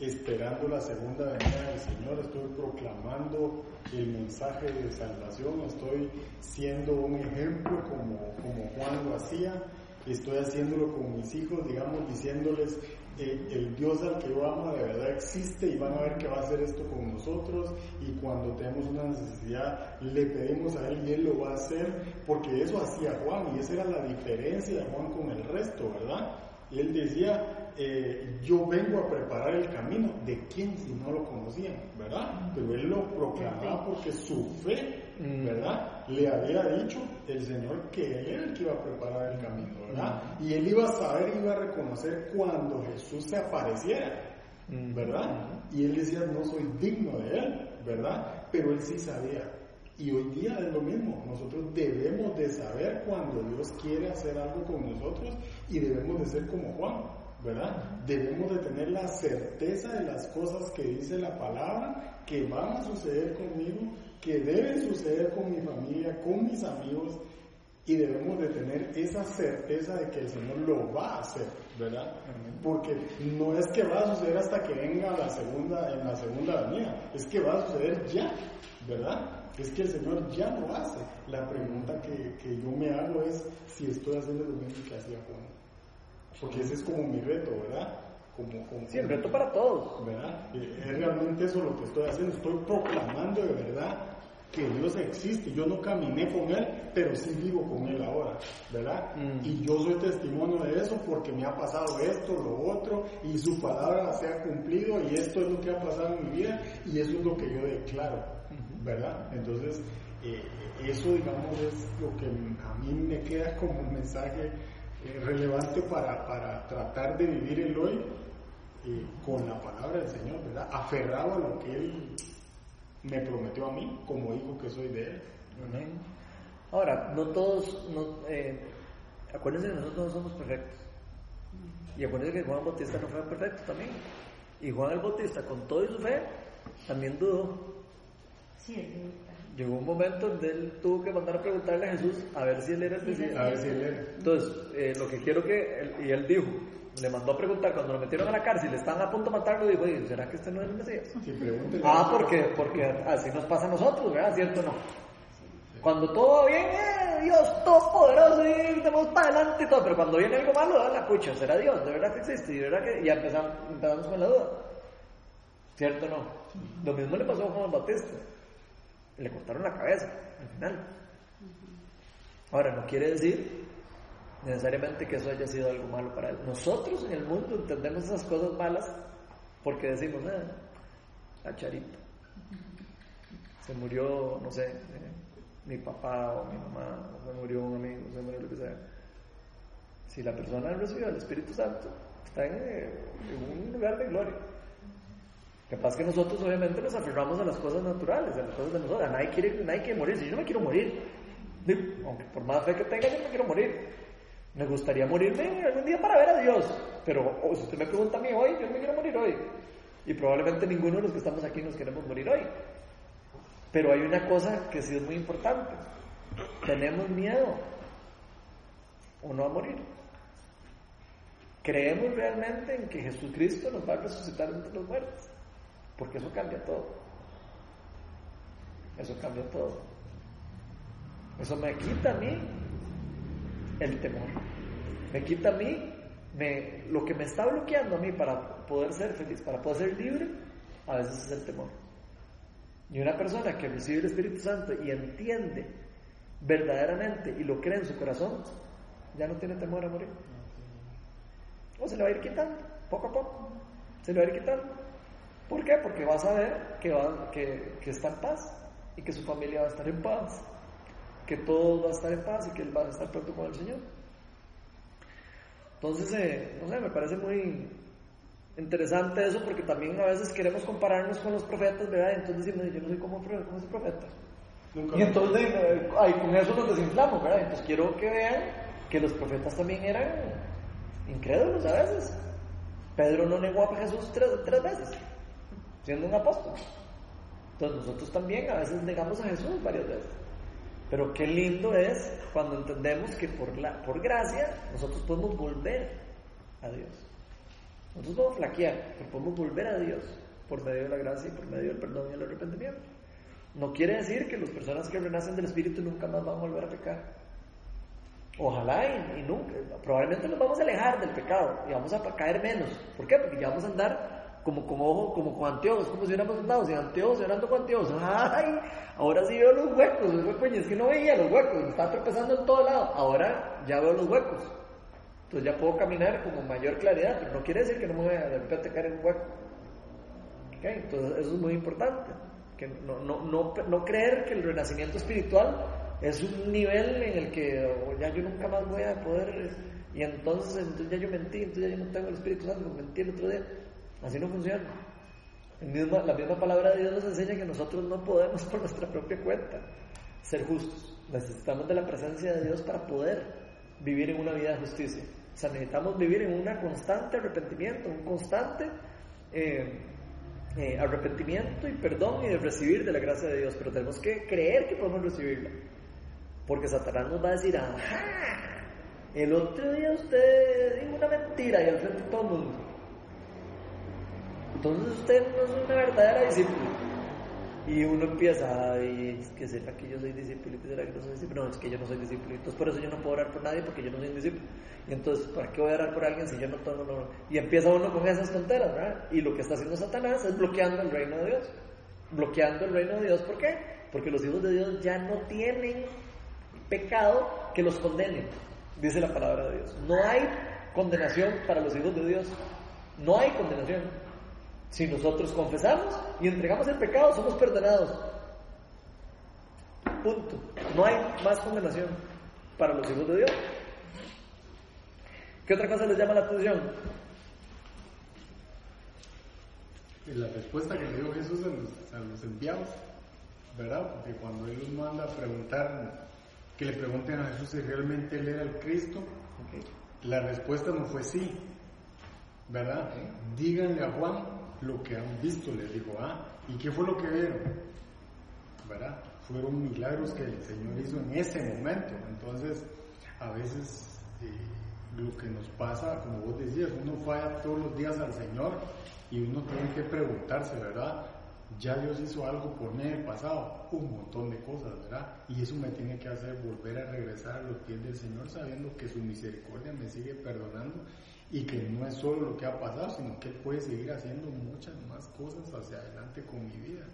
Esperando la segunda venida del Señor, estoy proclamando el mensaje de salvación, estoy siendo un ejemplo como, como Juan lo hacía, estoy haciéndolo con mis hijos, digamos, diciéndoles, el Dios al que yo amo de verdad existe y van a ver que va a hacer esto con nosotros y cuando tenemos una necesidad le pedimos a Él y Él lo va a hacer porque eso hacía Juan y esa era la diferencia de Juan con el resto, ¿verdad? Él decía, eh, yo vengo a preparar el camino. ¿De quién si no lo conocían? ¿Verdad? Pero él lo proclamaba porque su fe, ¿verdad? Le había dicho el Señor que él era el que iba a preparar el camino, ¿verdad? Y él iba a saber, iba a reconocer cuando Jesús se apareciera, ¿verdad? Y él decía, no soy digno de él, ¿verdad? Pero él sí sabía. Y hoy día es lo mismo, nosotros debemos de saber cuando Dios quiere hacer algo con nosotros y debemos de ser como Juan, ¿verdad? Debemos de tener la certeza de las cosas que dice la palabra, que van a suceder conmigo, que deben suceder con mi familia, con mis amigos, y debemos de tener esa certeza de que el Señor lo va a hacer, ¿verdad? Porque no es que va a suceder hasta que venga la segunda, en la segunda venida, es que va a suceder ya, ¿verdad? Es que el Señor ya lo hace. La pregunta que, que yo me hago es si estoy haciendo lo mismo que hacía Juan. Porque ese es como mi reto, ¿verdad? Como, como, Sí, el reto para todos. ¿verdad? Eh, Es realmente eso lo que estoy haciendo. Estoy proclamando de verdad que Dios existe. Yo no caminé con Él, pero sí vivo con Él ahora, ¿verdad? Mm. Y yo soy testimonio de eso porque me ha pasado esto, lo otro, y su palabra se ha cumplido, y esto es lo que ha pasado en mi vida, y eso es lo que yo declaro, ¿verdad? Entonces, eh, eso, digamos, es lo que a mí me queda como un mensaje eh, relevante para, para tratar de vivir el hoy eh, con la palabra del Señor, ¿verdad? Aferrado a lo que Él me prometió a mí como hijo que soy de Él. Amén. Ahora, no todos, acuérdense que nosotros no somos perfectos. Y acuérdense que Juan Bautista no fue perfecto también. Y Juan el Bautista, con todo y su fe, también dudó. Sí. Llegó un momento donde él tuvo que mandar a preguntarle a Jesús a ver si él era el Mesías. A ver si Él era. Entonces, eh, lo que quiero que, él- y él dijo, le mandó a preguntar cuando lo metieron a la cárcel, le estaban a punto de matarlo, dijo, oye, ¿será que este no es el Mesías? Ah, porque, porque así nos pasa a nosotros, ¿verdad? ¿Cierto o no? Cuando todo va bien, eh, Dios todopoderoso y tenemos para adelante y todo, pero cuando viene algo malo, da la pucha, ¿será Dios? ¿De verdad que existe? ¿Y de verdad que...? Y ya empezamos, empezamos con la duda. ¿Cierto o no? Lo mismo le pasó a Juan Bautista. Le cortaron la cabeza, al final. Ahora, no quiere decir necesariamente que eso haya sido algo malo para él. Nosotros en el mundo entendemos esas cosas malas porque decimos, ah, la charita. Se murió, no sé, eh, mi papá o mi mamá, o se murió un amigo, se murió lo que sea. Si la persona recibió el Espíritu Santo, está en, eh, en un lugar de gloria. Lo que nosotros obviamente nos aferramos a las cosas naturales, a las cosas de nosotros. Nadie quiere, nadie quiere morir. Si yo no me quiero morir, aunque por más fe que tenga, yo no me quiero morir. Me gustaría morirme algún día para ver a Dios. Pero oh, si usted me pregunta a mí hoy, yo no me quiero morir hoy. Y probablemente ninguno de los que estamos aquí nos queremos morir hoy. Pero hay una cosa que sí es muy importante. Tenemos miedo o no a morir. Creemos realmente en que Jesucristo nos va a resucitar entre los muertos. Porque eso cambia todo. Eso cambia todo. Eso me quita a mí el temor. Me quita a mí me, lo que me está bloqueando a mí para poder ser feliz, para poder ser libre, a veces es el temor. Y una persona que recibe el Espíritu Santo y entiende verdaderamente y lo cree en su corazón, ya no tiene temor a morir. O se le va a ir quitando, poco a poco. Se le va a ir quitando. ¿Por qué? Porque va a saber que, va, que, que está en paz y que su familia va a estar en paz, que todos va a estar en paz y que él va a estar pronto con el Señor. Entonces, eh, no sé, me parece muy interesante eso porque también a veces queremos compararnos con los profetas, ¿verdad? Entonces decimos, yo no soy como, como ese profeta. Nunca Y entonces, eh, ay, con eso nos desinflamos, ¿verdad? Entonces quiero que vean que los profetas también eran incrédulos a veces. Pedro no negó a Jesús tres, tres veces, siendo un apóstol. Entonces nosotros también a veces negamos a Jesús varias veces. Pero qué lindo es cuando entendemos que por, la, por gracia nosotros podemos volver a Dios. Nosotros podemos flaquear, pero podemos volver a Dios por medio de la gracia y por medio del perdón y el arrepentimiento. No quiere decir que las personas que renacen del Espíritu nunca más van a volver a pecar. Ojalá y, y nunca, probablemente nos vamos a alejar del pecado y vamos a caer menos. ¿Por qué? Porque ya vamos a andar como con ojo, como con anteojos, como si hubiéramos andado sin anteojos, orando con anteojos. ¡Ay! Ahora sí veo los huecos, los es que no veía los huecos, estaba tropezando en todo lado. Ahora ya veo los huecos. Entonces ya puedo caminar con mayor claridad, pero no quiere decir que no me voy a de repente caer en un hueco. Entonces eso es muy importante. Que no, no, no, no creer que el renacimiento espiritual es un nivel en el que oh, ya yo nunca más voy a poder, y entonces, entonces ya yo mentí, entonces ya yo no tengo el Espíritu Santo, mentí el otro día. Así no funciona. La misma palabra de Dios nos enseña que nosotros no podemos por nuestra propia cuenta ser justos. Necesitamos de la presencia de Dios para poder vivir en una vida de justicia. O sea, necesitamos vivir en una constante arrepentimiento, un constante eh, eh, arrepentimiento y perdón y recibir de la gracia de Dios. Pero tenemos que creer que podemos recibirla. Porque Satanás nos va a decir, ajá, el otro día usted dijo una mentira y al frente de todo el mundo. Entonces usted no es una verdadera discípula. Y uno empieza, ay, es que será que yo soy discípulo y que será que no soy discípulo. No, es que yo no soy discípulo. Entonces por eso yo no puedo orar por nadie porque yo no soy discípulo. Y entonces, ¿para qué voy a orar por alguien si yo no tengo no? Y empieza uno con esas tonteras, ¿verdad? Y lo que está haciendo Satanás es bloqueando el reino de Dios. Bloqueando el reino de Dios, ¿por qué? Porque los hijos de Dios ya no tienen pecado que los condene, dice la palabra de Dios. No hay condenación para los hijos de Dios. No hay condenación. Si nosotros confesamos y entregamos el pecado, somos perdonados. Punto. No hay más condenación para los hijos de Dios. ¿Qué otra cosa les llama la atención? La respuesta que le dio Jesús a los, a los enviados, ¿verdad? Porque cuando Él los manda a preguntar, que le pregunten a Jesús si realmente Él era el Cristo, la respuesta no fue sí, ¿verdad? Díganle a Juan lo que han visto, le dijo, ah, ¿y qué fue lo que vieron? ¿Verdad? Fueron milagros que el Señor hizo en ese momento. Entonces, a veces eh, lo que nos pasa, como vos decías, uno falla todos los días al Señor y uno tiene que preguntarse, ¿verdad? Ya Dios hizo algo por mí en el pasado, un montón de cosas, ¿verdad? Y eso me tiene que hacer volver a regresar a los pies del Señor sabiendo que su misericordia me sigue perdonando y que no es solo lo que ha pasado, sino que puede seguir haciendo muchas más cosas hacia adelante con mi vida,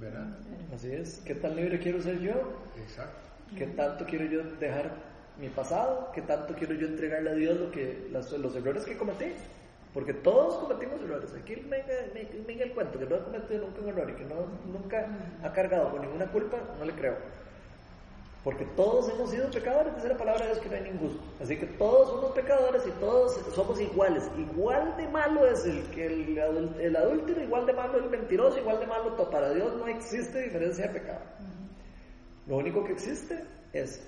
¿verdad? Así es. ¿Qué tan libre quiero ser yo? Exacto. ¿Qué tanto quiero yo dejar mi pasado? ¿Qué tanto quiero yo entregarle a Dios lo que, las- los errores que cometí? Porque todos cometimos errores. Aquí venga- venga el cuento que no ha cometido nunca un error y que no, nunca ha cargado con ninguna culpa, no le creo. Porque todos hemos sido pecadores, dice la palabra de Dios que no hay ningún gusto. Así que todos somos pecadores y todos somos iguales. Igual de malo es el que el, adúltero, igual de malo el mentiroso, igual de malo todo. Para Dios no existe diferencia de pecado. Lo único que existe es,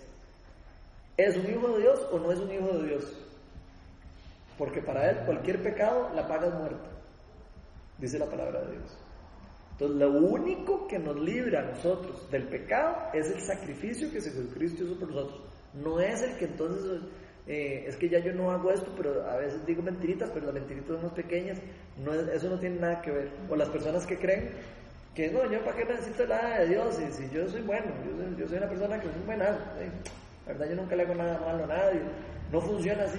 ¿es un hijo de Dios o no es un hijo de Dios? Porque para Él cualquier pecado la paga es muerte, dice la palabra de Dios. Entonces, lo único que nos libra a nosotros del pecado es el sacrificio que Jesucristo hizo por nosotros. No es el que entonces, eh, es que ya yo no hago esto, pero a veces digo mentiritas, pero las mentiritas son más pequeñas. Eso no tiene nada que ver. O las personas que creen que no, yo para qué necesito nada de Dios, si, si yo soy bueno, yo soy, yo soy una persona que es buena. eh, La verdad, yo nunca le hago nada malo a nadie. No funciona así.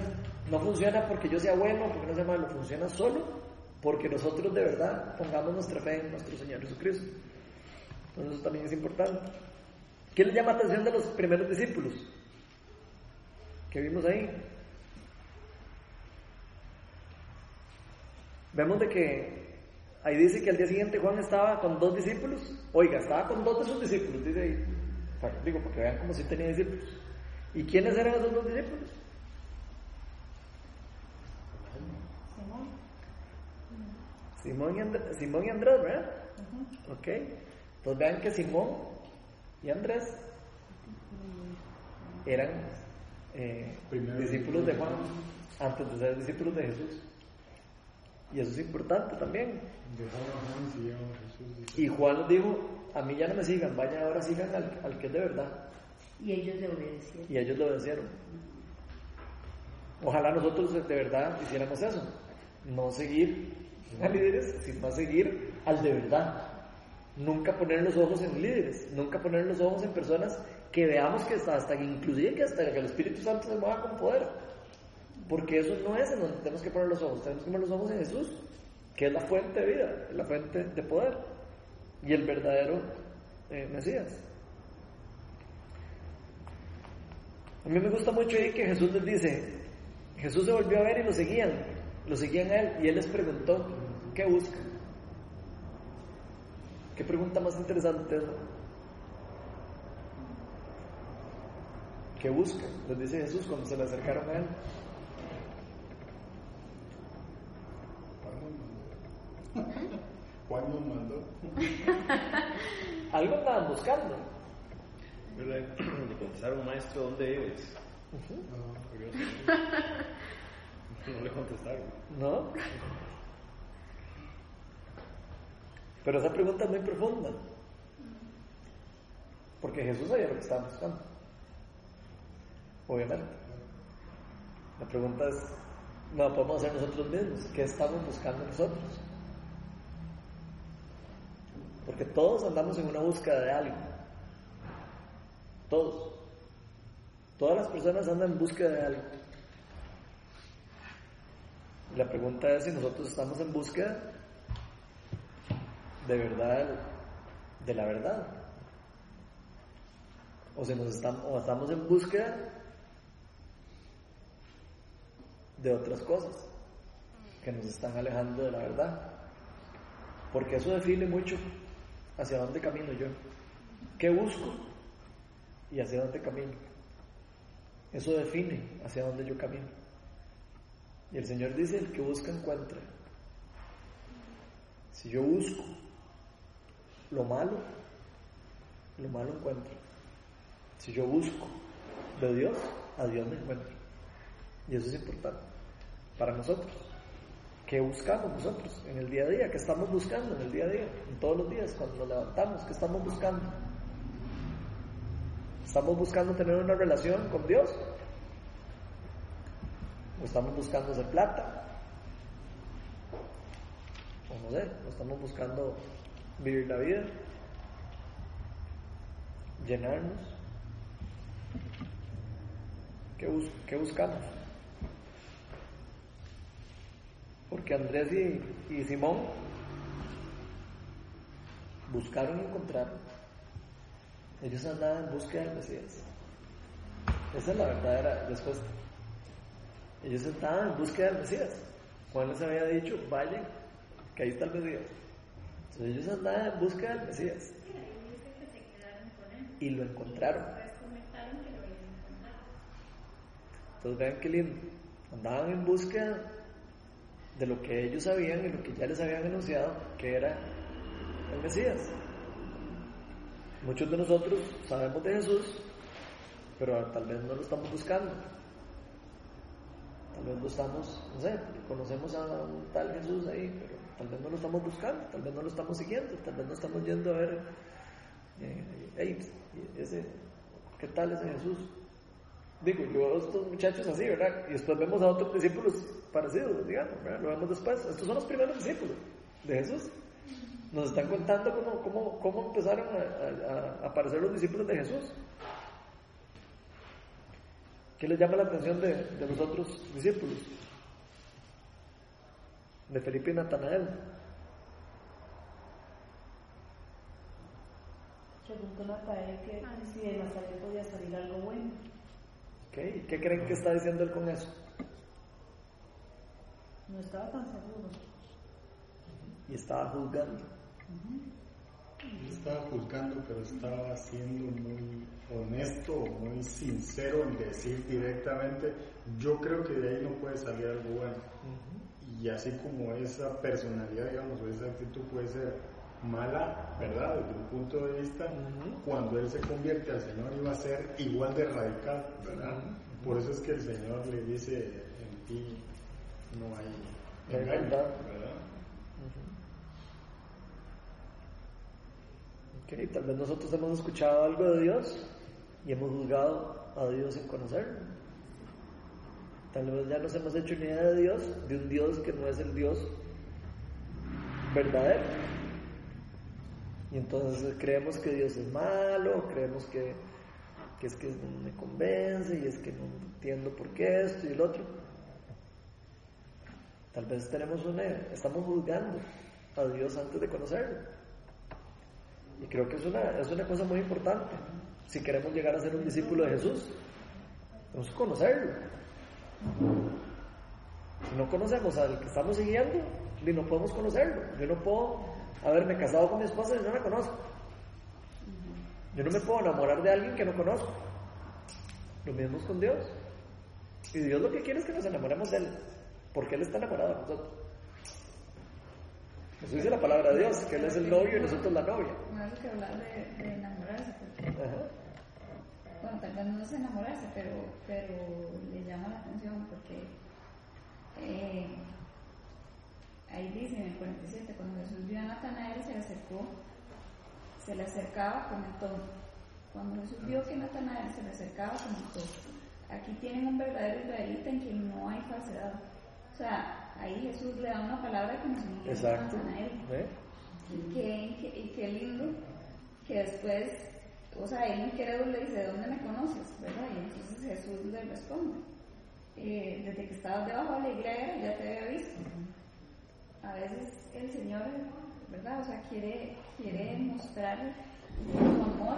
No funciona porque yo sea bueno, porque no sea malo. Funciona solo porque nosotros de verdad pongamos nuestra fe en nuestro Señor Jesucristo. Entonces eso también es importante. ¿Qué le llama la atención de los primeros discípulos? Que vimos ahí. Vemos de que ahí dice que al día siguiente Juan estaba con dos discípulos. Oiga, estaba con dos de sus discípulos, dice ahí. Digo, porque vean como si tenía discípulos. ¿Y quiénes eran esos dos discípulos? Simón. Simón y, And- Simón y Andrés, ¿verdad? Ok. Pues vean que Simón y Andrés eran eh, discípulos de Juan antes de ser discípulos de Jesús. Y eso es importante también. Y Juan dijo, a mí ya no me sigan, vayan ahora sigan al, al que es de verdad. Y ellos le obedecieron. Y ellos lo vencieron. Ojalá nosotros de verdad hiciéramos eso. No seguir a líderes, sino seguir al de verdad. Nunca poner los ojos en líderes, nunca poner los ojos en personas que veamos que hasta, hasta inclusive que hasta que el Espíritu Santo se mueva con poder. Porque eso no es en donde tenemos que poner los ojos, tenemos que poner los ojos en Jesús, que es la fuente de vida, la fuente de poder y el verdadero eh, Mesías. A mí me gusta mucho ahí que Jesús les dice, Jesús se volvió a ver y lo seguían, lo seguían a él y él les preguntó, ¿qué buscan? ¿Qué pregunta más interesante es? ¿Qué buscan? Les dice Jesús cuando se le acercaron a él. Juan nos mandó. Algo andaban buscando. ¿Verdad? Le contestaron, maestro, ¿dónde vives? No, Curioso. No le contestaron. ¿No? Pero esa pregunta es muy profunda. Porque Jesús sabía lo que estaban buscando. Obviamente. La pregunta es, no podemos hacer nosotros mismos. ¿Qué estamos buscando nosotros? Porque todos andamos en una búsqueda de algo. Todos. Todas las personas andan en búsqueda de algo. La pregunta es si nosotros estamos en búsqueda de verdad, de la verdad. O, si nos estamos, o estamos en búsqueda de otras cosas que nos están alejando de la verdad. Porque eso define mucho hacia dónde camino yo. ¿Qué busco? Y hacia dónde camino. Eso define hacia dónde yo camino. Y el Señor dice, el que busca encuentra. Si yo busco lo malo, lo malo encuentro. Si yo busco de Dios, a Dios me encuentro. Y eso es importante para nosotros. ¿Qué buscamos nosotros en el día a día? ¿Qué estamos buscando en el día a día? En todos los días, cuando nos levantamos, ¿qué estamos buscando? ¿Estamos buscando tener una relación con Dios? ¿O estamos buscando hacer plata? O no sé, ¿o estamos buscando vivir la vida? ¿Llenarnos? ¿Qué, bus qué buscamos? Porque Andrés y, y Simón buscaron y encontraron. Ellos andaban en búsqueda del Mesías. Esa es la verdadera respuesta. Ellos estaban en búsqueda del Mesías. Juan les había dicho, vayan, que ahí está el Mesías. Entonces ellos andaban en búsqueda del Mesías. Y lo encontraron. Entonces vean qué lindo. Andaban en búsqueda de lo que ellos sabían y lo que ya les habían anunciado, que era el Mesías. Muchos de nosotros sabemos de Jesús, pero tal vez no lo estamos buscando. Tal vez lo estamos, no sé, conocemos a un tal Jesús ahí, pero tal vez no lo estamos buscando, tal vez no lo estamos siguiendo, tal vez no estamos yendo a ver, eh, hey, ese, ¿qué tal ese Jesús? Digo, yo veo estos muchachos así, ¿verdad? Y después vemos a otros discípulos parecidos, digamos, ¿verdad? Lo vemos después. Estos son los primeros discípulos de Jesús. Nos están contando cómo, cómo, cómo empezaron a, a, a, aparecer los discípulos de Jesús. ¿Qué les llama la atención de, de los otros discípulos? De Felipe y Natanael. Preguntó Natanael que si de Nazaret podía salir algo bueno. Okay. ¿Qué creen que está diciendo él con eso? No estaba tan seguro. Y estaba juzgando. Estaba juzgando, pero estaba siendo muy honesto, muy sincero en decir directamente, yo creo que de ahí no puede salir algo bueno. Uh -huh. Y así como esa personalidad, digamos, o esa actitud puede ser mala, ¿verdad? Desde un punto de vista, uh -huh. cuando él se convierte al Señor iba a ser igual de radical, ¿verdad? Uh -huh. Por eso es que el Señor le dice, en ti no hay engaño, ¿verdad? Okay, tal vez nosotros hemos escuchado algo de Dios y hemos juzgado a Dios sin conocerlo. Tal vez ya nos hemos hecho una idea de Dios, de un Dios que no es el Dios verdadero. Y entonces creemos que Dios es malo, creemos que, que es que no me convence y es que no entiendo por qué esto y el otro. Tal vez tenemos una, estamos juzgando a Dios antes de conocerlo. Y creo que es una, es una cosa muy importante. Si queremos llegar a ser un discípulo de Jesús, tenemos que conocerlo. No conocemos al que estamos siguiendo, y no podemos conocerlo. Yo no puedo haberme casado con mi esposa y no la conozco. Yo no me puedo enamorar de alguien que no conozco. Lo mismo es con Dios. Y Dios lo que quiere es que nos enamoremos de Él, porque Él está enamorado de nosotros. Eso dice la palabra de Dios, que Él es el novio y nosotros la novia. No es que hablar de, de enamorarse, porque, Ajá. Tal vez no es enamorarse, pero, pero le llama la atención porque eh, ahí dice en el 47, cuando Jesús vio a Natanael se le acercó, se le acercaba, comentó. Cuando Jesús vio que Natanael se le acercaba, comentó. Aquí tienen un verdadero israelita en quien no hay falsedad. O sea, ahí Jesús le da una palabra de conocimiento a. Natanael. ¿Eh? Y qué- y qué lindo que después, o sea, el incrédulo le dice, ¿de dónde me conoces? ¿Verdad? Y entonces Jesús le responde, "Eh, desde que estabas debajo de la higuera ya te había visto. A veces el Señor, ¿verdad? O sea, quiere, quiere mostrar su amor,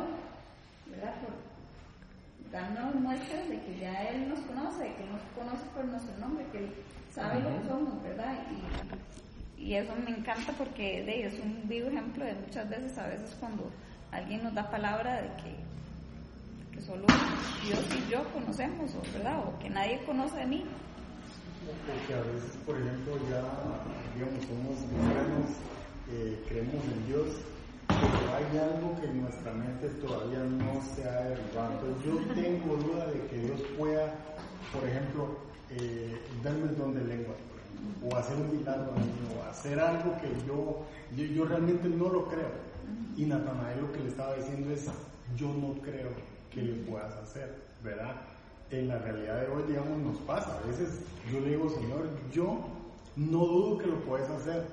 ¿verdad? Por darnos muestras de que ya Él nos conoce, de que nos conoce por nuestro nombre, que Él sabe lo que somos, ¿verdad? Y, y eso me encanta porque de, es un vivo ejemplo de muchas veces, a veces cuando alguien nos da palabra de que, que solo Dios y yo conocemos, ¿verdad? O que nadie conoce de mí. Porque a veces, por ejemplo, ya, digamos, somos cristianos, eh, creemos en Dios, pero hay algo que en nuestra mente todavía no se ha derribado. Yo tengo duda de que Dios pueda, por ejemplo, eh, darme el don de lengua, o hacer un milagro a o hacer algo que yo, yo, yo realmente no lo creo. Y Natanael lo que le estaba diciendo es, yo no creo que lo puedas hacer, ¿verdad? En la realidad de hoy, digamos, nos pasa. A veces yo le digo, Señor, yo no dudo que lo puedes hacer,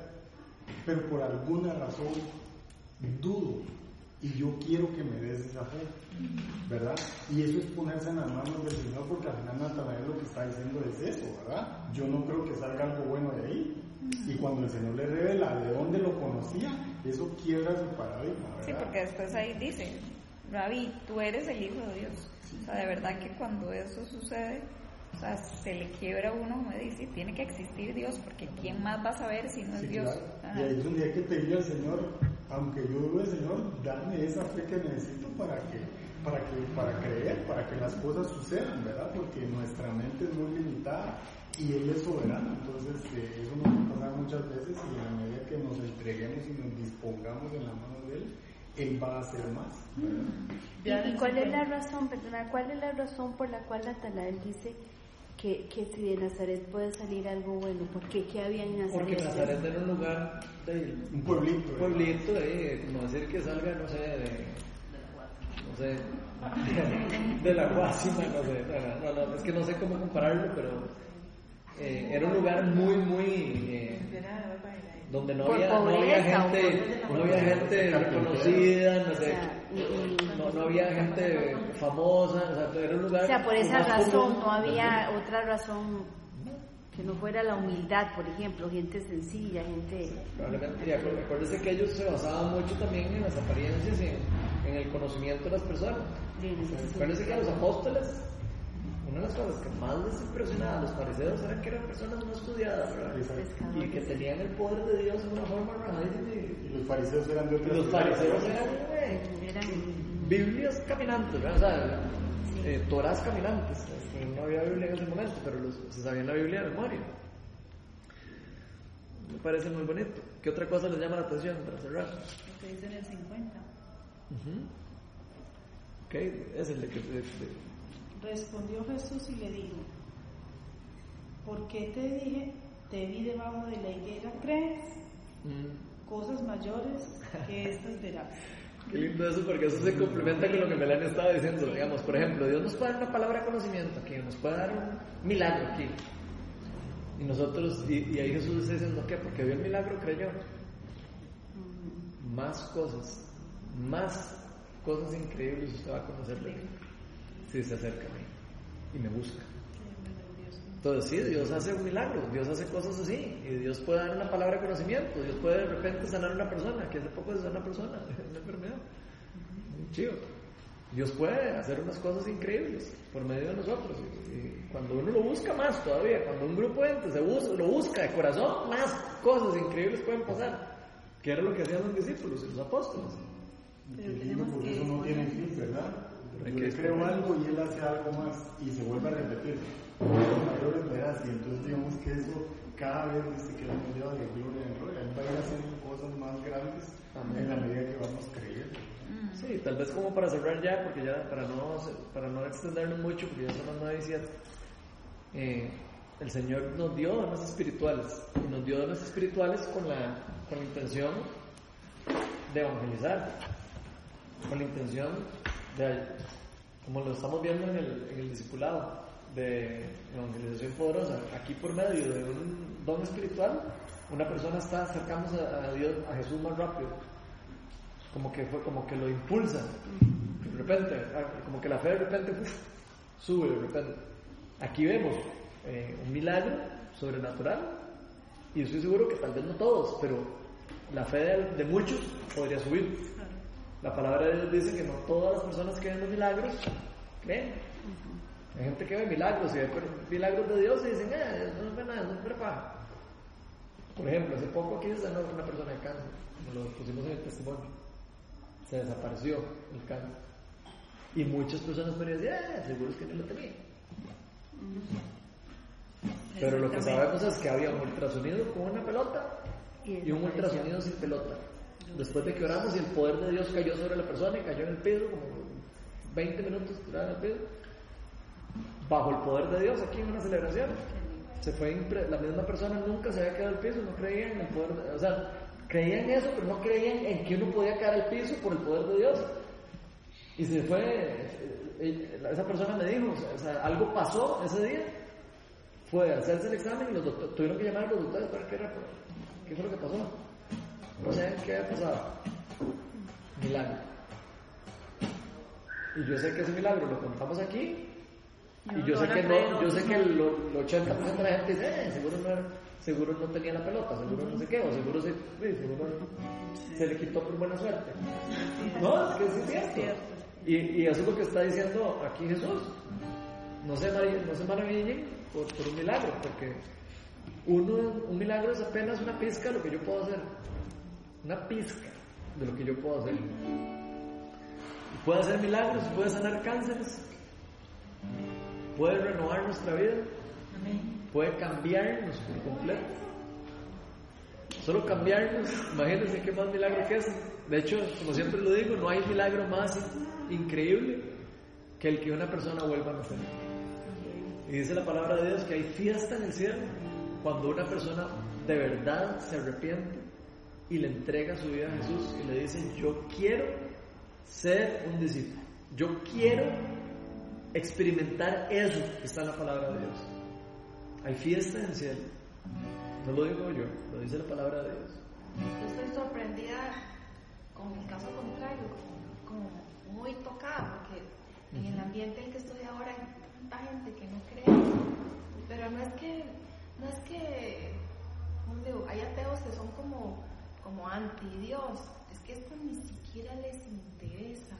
pero por alguna razón dudo y yo quiero que me des esa fe, ¿verdad? Y eso es ponerse en las manos del Señor porque al final Natanael lo que está diciendo es eso, ¿verdad? Yo no creo que salga algo bueno de ahí. Y cuando el Señor le revela de dónde lo conocía, eso quiebra su paradigma, ¿verdad? Sí, porque después ahí dice, Rabí, tú eres el Hijo de Dios. O sea, de verdad que cuando eso sucede, o sea, se le quiebra a uno, como dice, tiene que existir Dios, porque ¿quién más va a saber si no es Dios? claro. Y ahí hay que pedirle al Señor, aunque yo dude, Señor, dame esa fe que necesito para que, para que, para creer, para que las cosas sucedan, ¿verdad? Porque nuestra mente es muy limitada y Él es soberano. Entonces, eh, eso nos va a pasar muchas veces y a medida que nos entreguemos y nos dispongamos en la mano de Él, Él va a hacer más. ¿Y, y cuál es la razón, perdona, cuál es la razón por la cual Natanael dice que, que si de Nazaret puede salir algo bueno? ¿Por qué? ¿Qué había en Nazaret? Porque Nazaret era un lugar de Un pueblito. un ¿verdad? pueblito de, como decir que salga, no sé, de, no sé, de la Guasima, no sé, no, no, no, es que no sé cómo compararlo, pero eh, era un lugar muy, muy, eh, donde no había, no había gente, no había gente reconocida, no sé, no, no había gente famosa, o sea, era un lugar. O sea, por esa razón común. no había otra razón que no fuera la humildad, por ejemplo, gente sencilla, gente... Probablemente, y acu- acuérdese que ellos se basaban mucho también en las apariencias y en, en el conocimiento de las personas. Acuérdese que a los apóstoles, una de las cosas que más les impresionaba a los fariseos era que eran personas no estudiadas. Y que tenían el poder de Dios de una forma y- Y los fariseos eran de y otras Los fariseos eran eh, Eran Biblias caminantes, ¿verdad? O sea, eh, Torás caminantes. No había Biblia en ese momento, pero los- se sabían la Biblia de memoria. Me parece muy bonito. ¿Qué otra cosa les llama la atención para cerrar? Lo que dice en el 50. Ujú. Ok, es el de que... de- de- Respondió Jesús y le dijo, ¿por qué te dije, te vi debajo de la higuera? ¿Crees? Mm, Cosas mayores que estas verás. Qué lindo eso, porque eso se complementa con lo que Melania estaba diciendo. Digamos, por ejemplo, Dios nos puede dar una palabra de conocimiento aquí, nos puede dar un milagro aquí. Y nosotros, y, y ahí Jesús está diciendo, ¿qué? Porque vio el milagro, creyó. Más cosas, más cosas increíbles usted va a conocer de Si se acerca a mí y me busca. Entonces sí, Dios hace milagros, Dios hace cosas así, y Dios puede dar una palabra de conocimiento, Dios puede de repente sanar a una persona, que hace poco se sanó una persona, una enfermedad, muy chido. Dios puede hacer unas cosas increíbles por medio de nosotros. Y, y cuando uno lo busca más todavía, cuando un grupo de gente se busca, lo busca de corazón, más cosas increíbles pueden pasar. Que era lo que hacían los discípulos y los apóstoles. Lindo, porque eso no tiene fin, ¿verdad? Hay Yo que creo algo y él hace algo más y se vuelve a repetir. Mayores verás, y entonces digamos que eso cada vez dice que nos lleva de gloria en gloria. Él va a ir haciendo cosas más grandes Amén. en la medida que vamos creyendo. Sí, tal vez como para cerrar ya, porque ya para no, para no extendernos mucho, porque ya son las 9 y 7, eh, el Señor nos dio dones espirituales, y nos dio dones espirituales con la, con la intención de evangelizar, con la intención como lo estamos viendo en el, en el discipulado, de evangelización poderosa. Aquí por medio de un don espiritual, una persona está acercándose a Dios, a Jesús más rápido. Como que fue como que lo impulsa. De repente ah, como que la fe de repente sube de repente. Aquí vemos eh, un milagro sobrenatural y estoy seguro que tal vez no todos pero la fe de muchos podría subir la palabra de Dios dice que no todas las personas que ven los milagros creen hay gente que ve milagros y ve milagros de Dios y dicen eh, eso no es nada, eso es pura paja". por ejemplo hace poco aquí se sanó una persona de cáncer como lo pusimos en el testimonio se desapareció el cáncer. Y muchas personas me decían, ah, seguro es que no lo tenía. Pero lo que sabemos es que había un ultrasonido con una pelota y un ultrasonido sin pelota. Después de que oramos y el poder de Dios cayó sobre la persona y cayó en el piso, como 20 minutos tirada en el piso, bajo el poder de Dios aquí en una celebración. Se fue la misma persona nunca se había quedado al piso, no creía en el poder, de- o sea, creían eso, pero no creían en que uno podía caer al piso por el poder de Dios. Y se fue, eh, eh, esa persona me dijo, o sea, algo pasó ese día, fue a hacerse el examen y los tuvieron que llamar a los doctores para qué, era, qué fue lo que pasó. No sé qué había pasado. Milagro. Y yo sé que ese milagro lo contamos aquí. Y yo sé que no, yo sé que el, el 80% de la gente dice, eh, seguro no, seguro no tenía la pelota, seguro no sé qué, o seguro se, seguro se le quitó por buena suerte. No, es que sí es cierto. Y, y eso es lo que está diciendo aquí Jesús. No se, no se maravillen por, por un milagro, porque uno, un milagro es apenas una pizca de lo que yo puedo hacer. Una pizca de lo que yo puedo hacer. Puede hacer milagros, puede sanar cánceres, puede renovar nuestra vida, puede cambiarnos por completo. Solo cambiarnos, imagínense qué más milagro que es. De hecho, como siempre lo digo, no hay milagro más increíble que el que una persona vuelva a nacer. Y dice la palabra de Dios que hay fiesta en el cielo cuando una persona de verdad se arrepiente y le entrega su vida a Jesús y le dice, yo quiero ser un discípulo. Yo quiero experimentar eso que está en la palabra de Dios. Hay fiesta en el cielo. No lo digo yo, lo dice la palabra de Dios. Yo estoy sorprendida con el caso contrario, como, como muy tocada, porque en el ambiente en el que estoy ahora hay tanta gente que no cree, pero no es que, no es que, ¿cómo digo? Hay ateos que son como, como anti Dios, es que esto ni siquiera les interesa.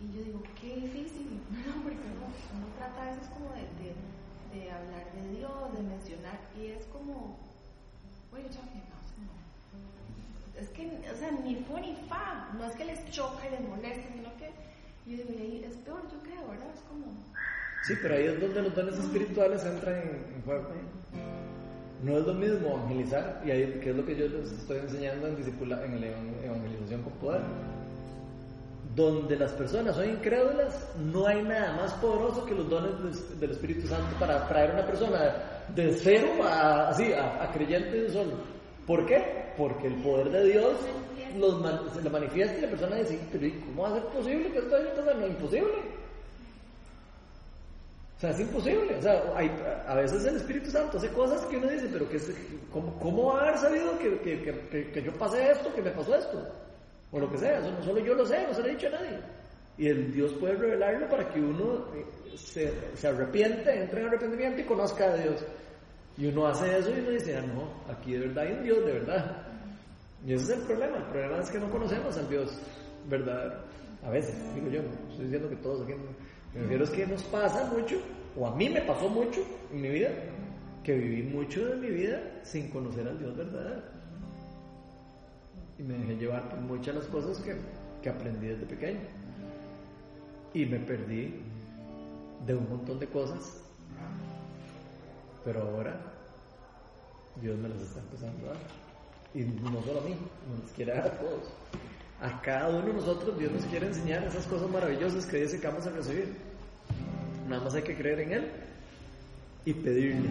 Y yo digo, qué difícil, no, porque uno, uno trata a veces como de, de, de hablar de Dios, de mencionar, y es como, you talking about? No. Es que, o sea, ni fu ni fa, no es que les choca y les moleste, sino que yo digo, y es peor, yo creo, ¿verdad? Es como, Sí, pero ahí es donde los dones espirituales entran en, en juego. No es lo mismo evangelizar, y ahí que es lo que yo les estoy enseñando en, discipula, en la evan- evangelización con poder. Donde las personas son incrédulas, no hay nada más poderoso que los dones del, Espíritu Santo para traer a una persona de cero a, así, a, creyente de solo. ¿Por qué? Porque el poder de Dios los se lo manifiesta y la persona dice, pero ¿y ¿cómo va a ser posible que esto haya imposible. Sea, es imposible. O sea, hay, a veces el Espíritu Santo hace cosas que uno dice, pero que, es- ¿cómo, ¿cómo haber sabido que, que, que- que- yo pasé esto, que me pasó esto? O lo que sea, eso no solo yo lo sé, no se lo he dicho a nadie. Y el Dios puede revelarlo para que uno eh, se, se arrepiente, entre en arrepentimiento y conozca a Dios. Y uno hace eso y uno dice, ah, no, aquí de verdad hay un Dios, de verdad. Y ese es el problema. El problema es que no conocemos al Dios verdadero. A veces, digo yo, no estoy diciendo que todos aquí. Me refiero es que nos pasa mucho, o a mí me pasó mucho en mi vida, que viví mucho de mi vida sin conocer al Dios verdadero. Y me dejé llevar por muchas de las cosas que, que aprendí desde pequeño. Y me perdí de un montón de cosas. Pero ahora Dios me las está empezando a dar. Y no solo a mí, nos quiere dar a todos. A cada uno de nosotros Dios nos quiere enseñar esas cosas maravillosas que dice que vamos a recibir. Nada más hay que creer en Él y pedirle.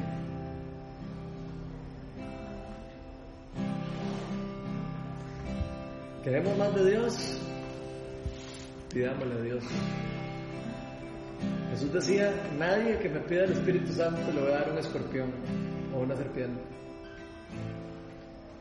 ¿Queremos más de Dios? Pidámosle a Dios. Jesús decía, nadie que me pida el Espíritu Santo le voy a dar un escorpión o una serpiente.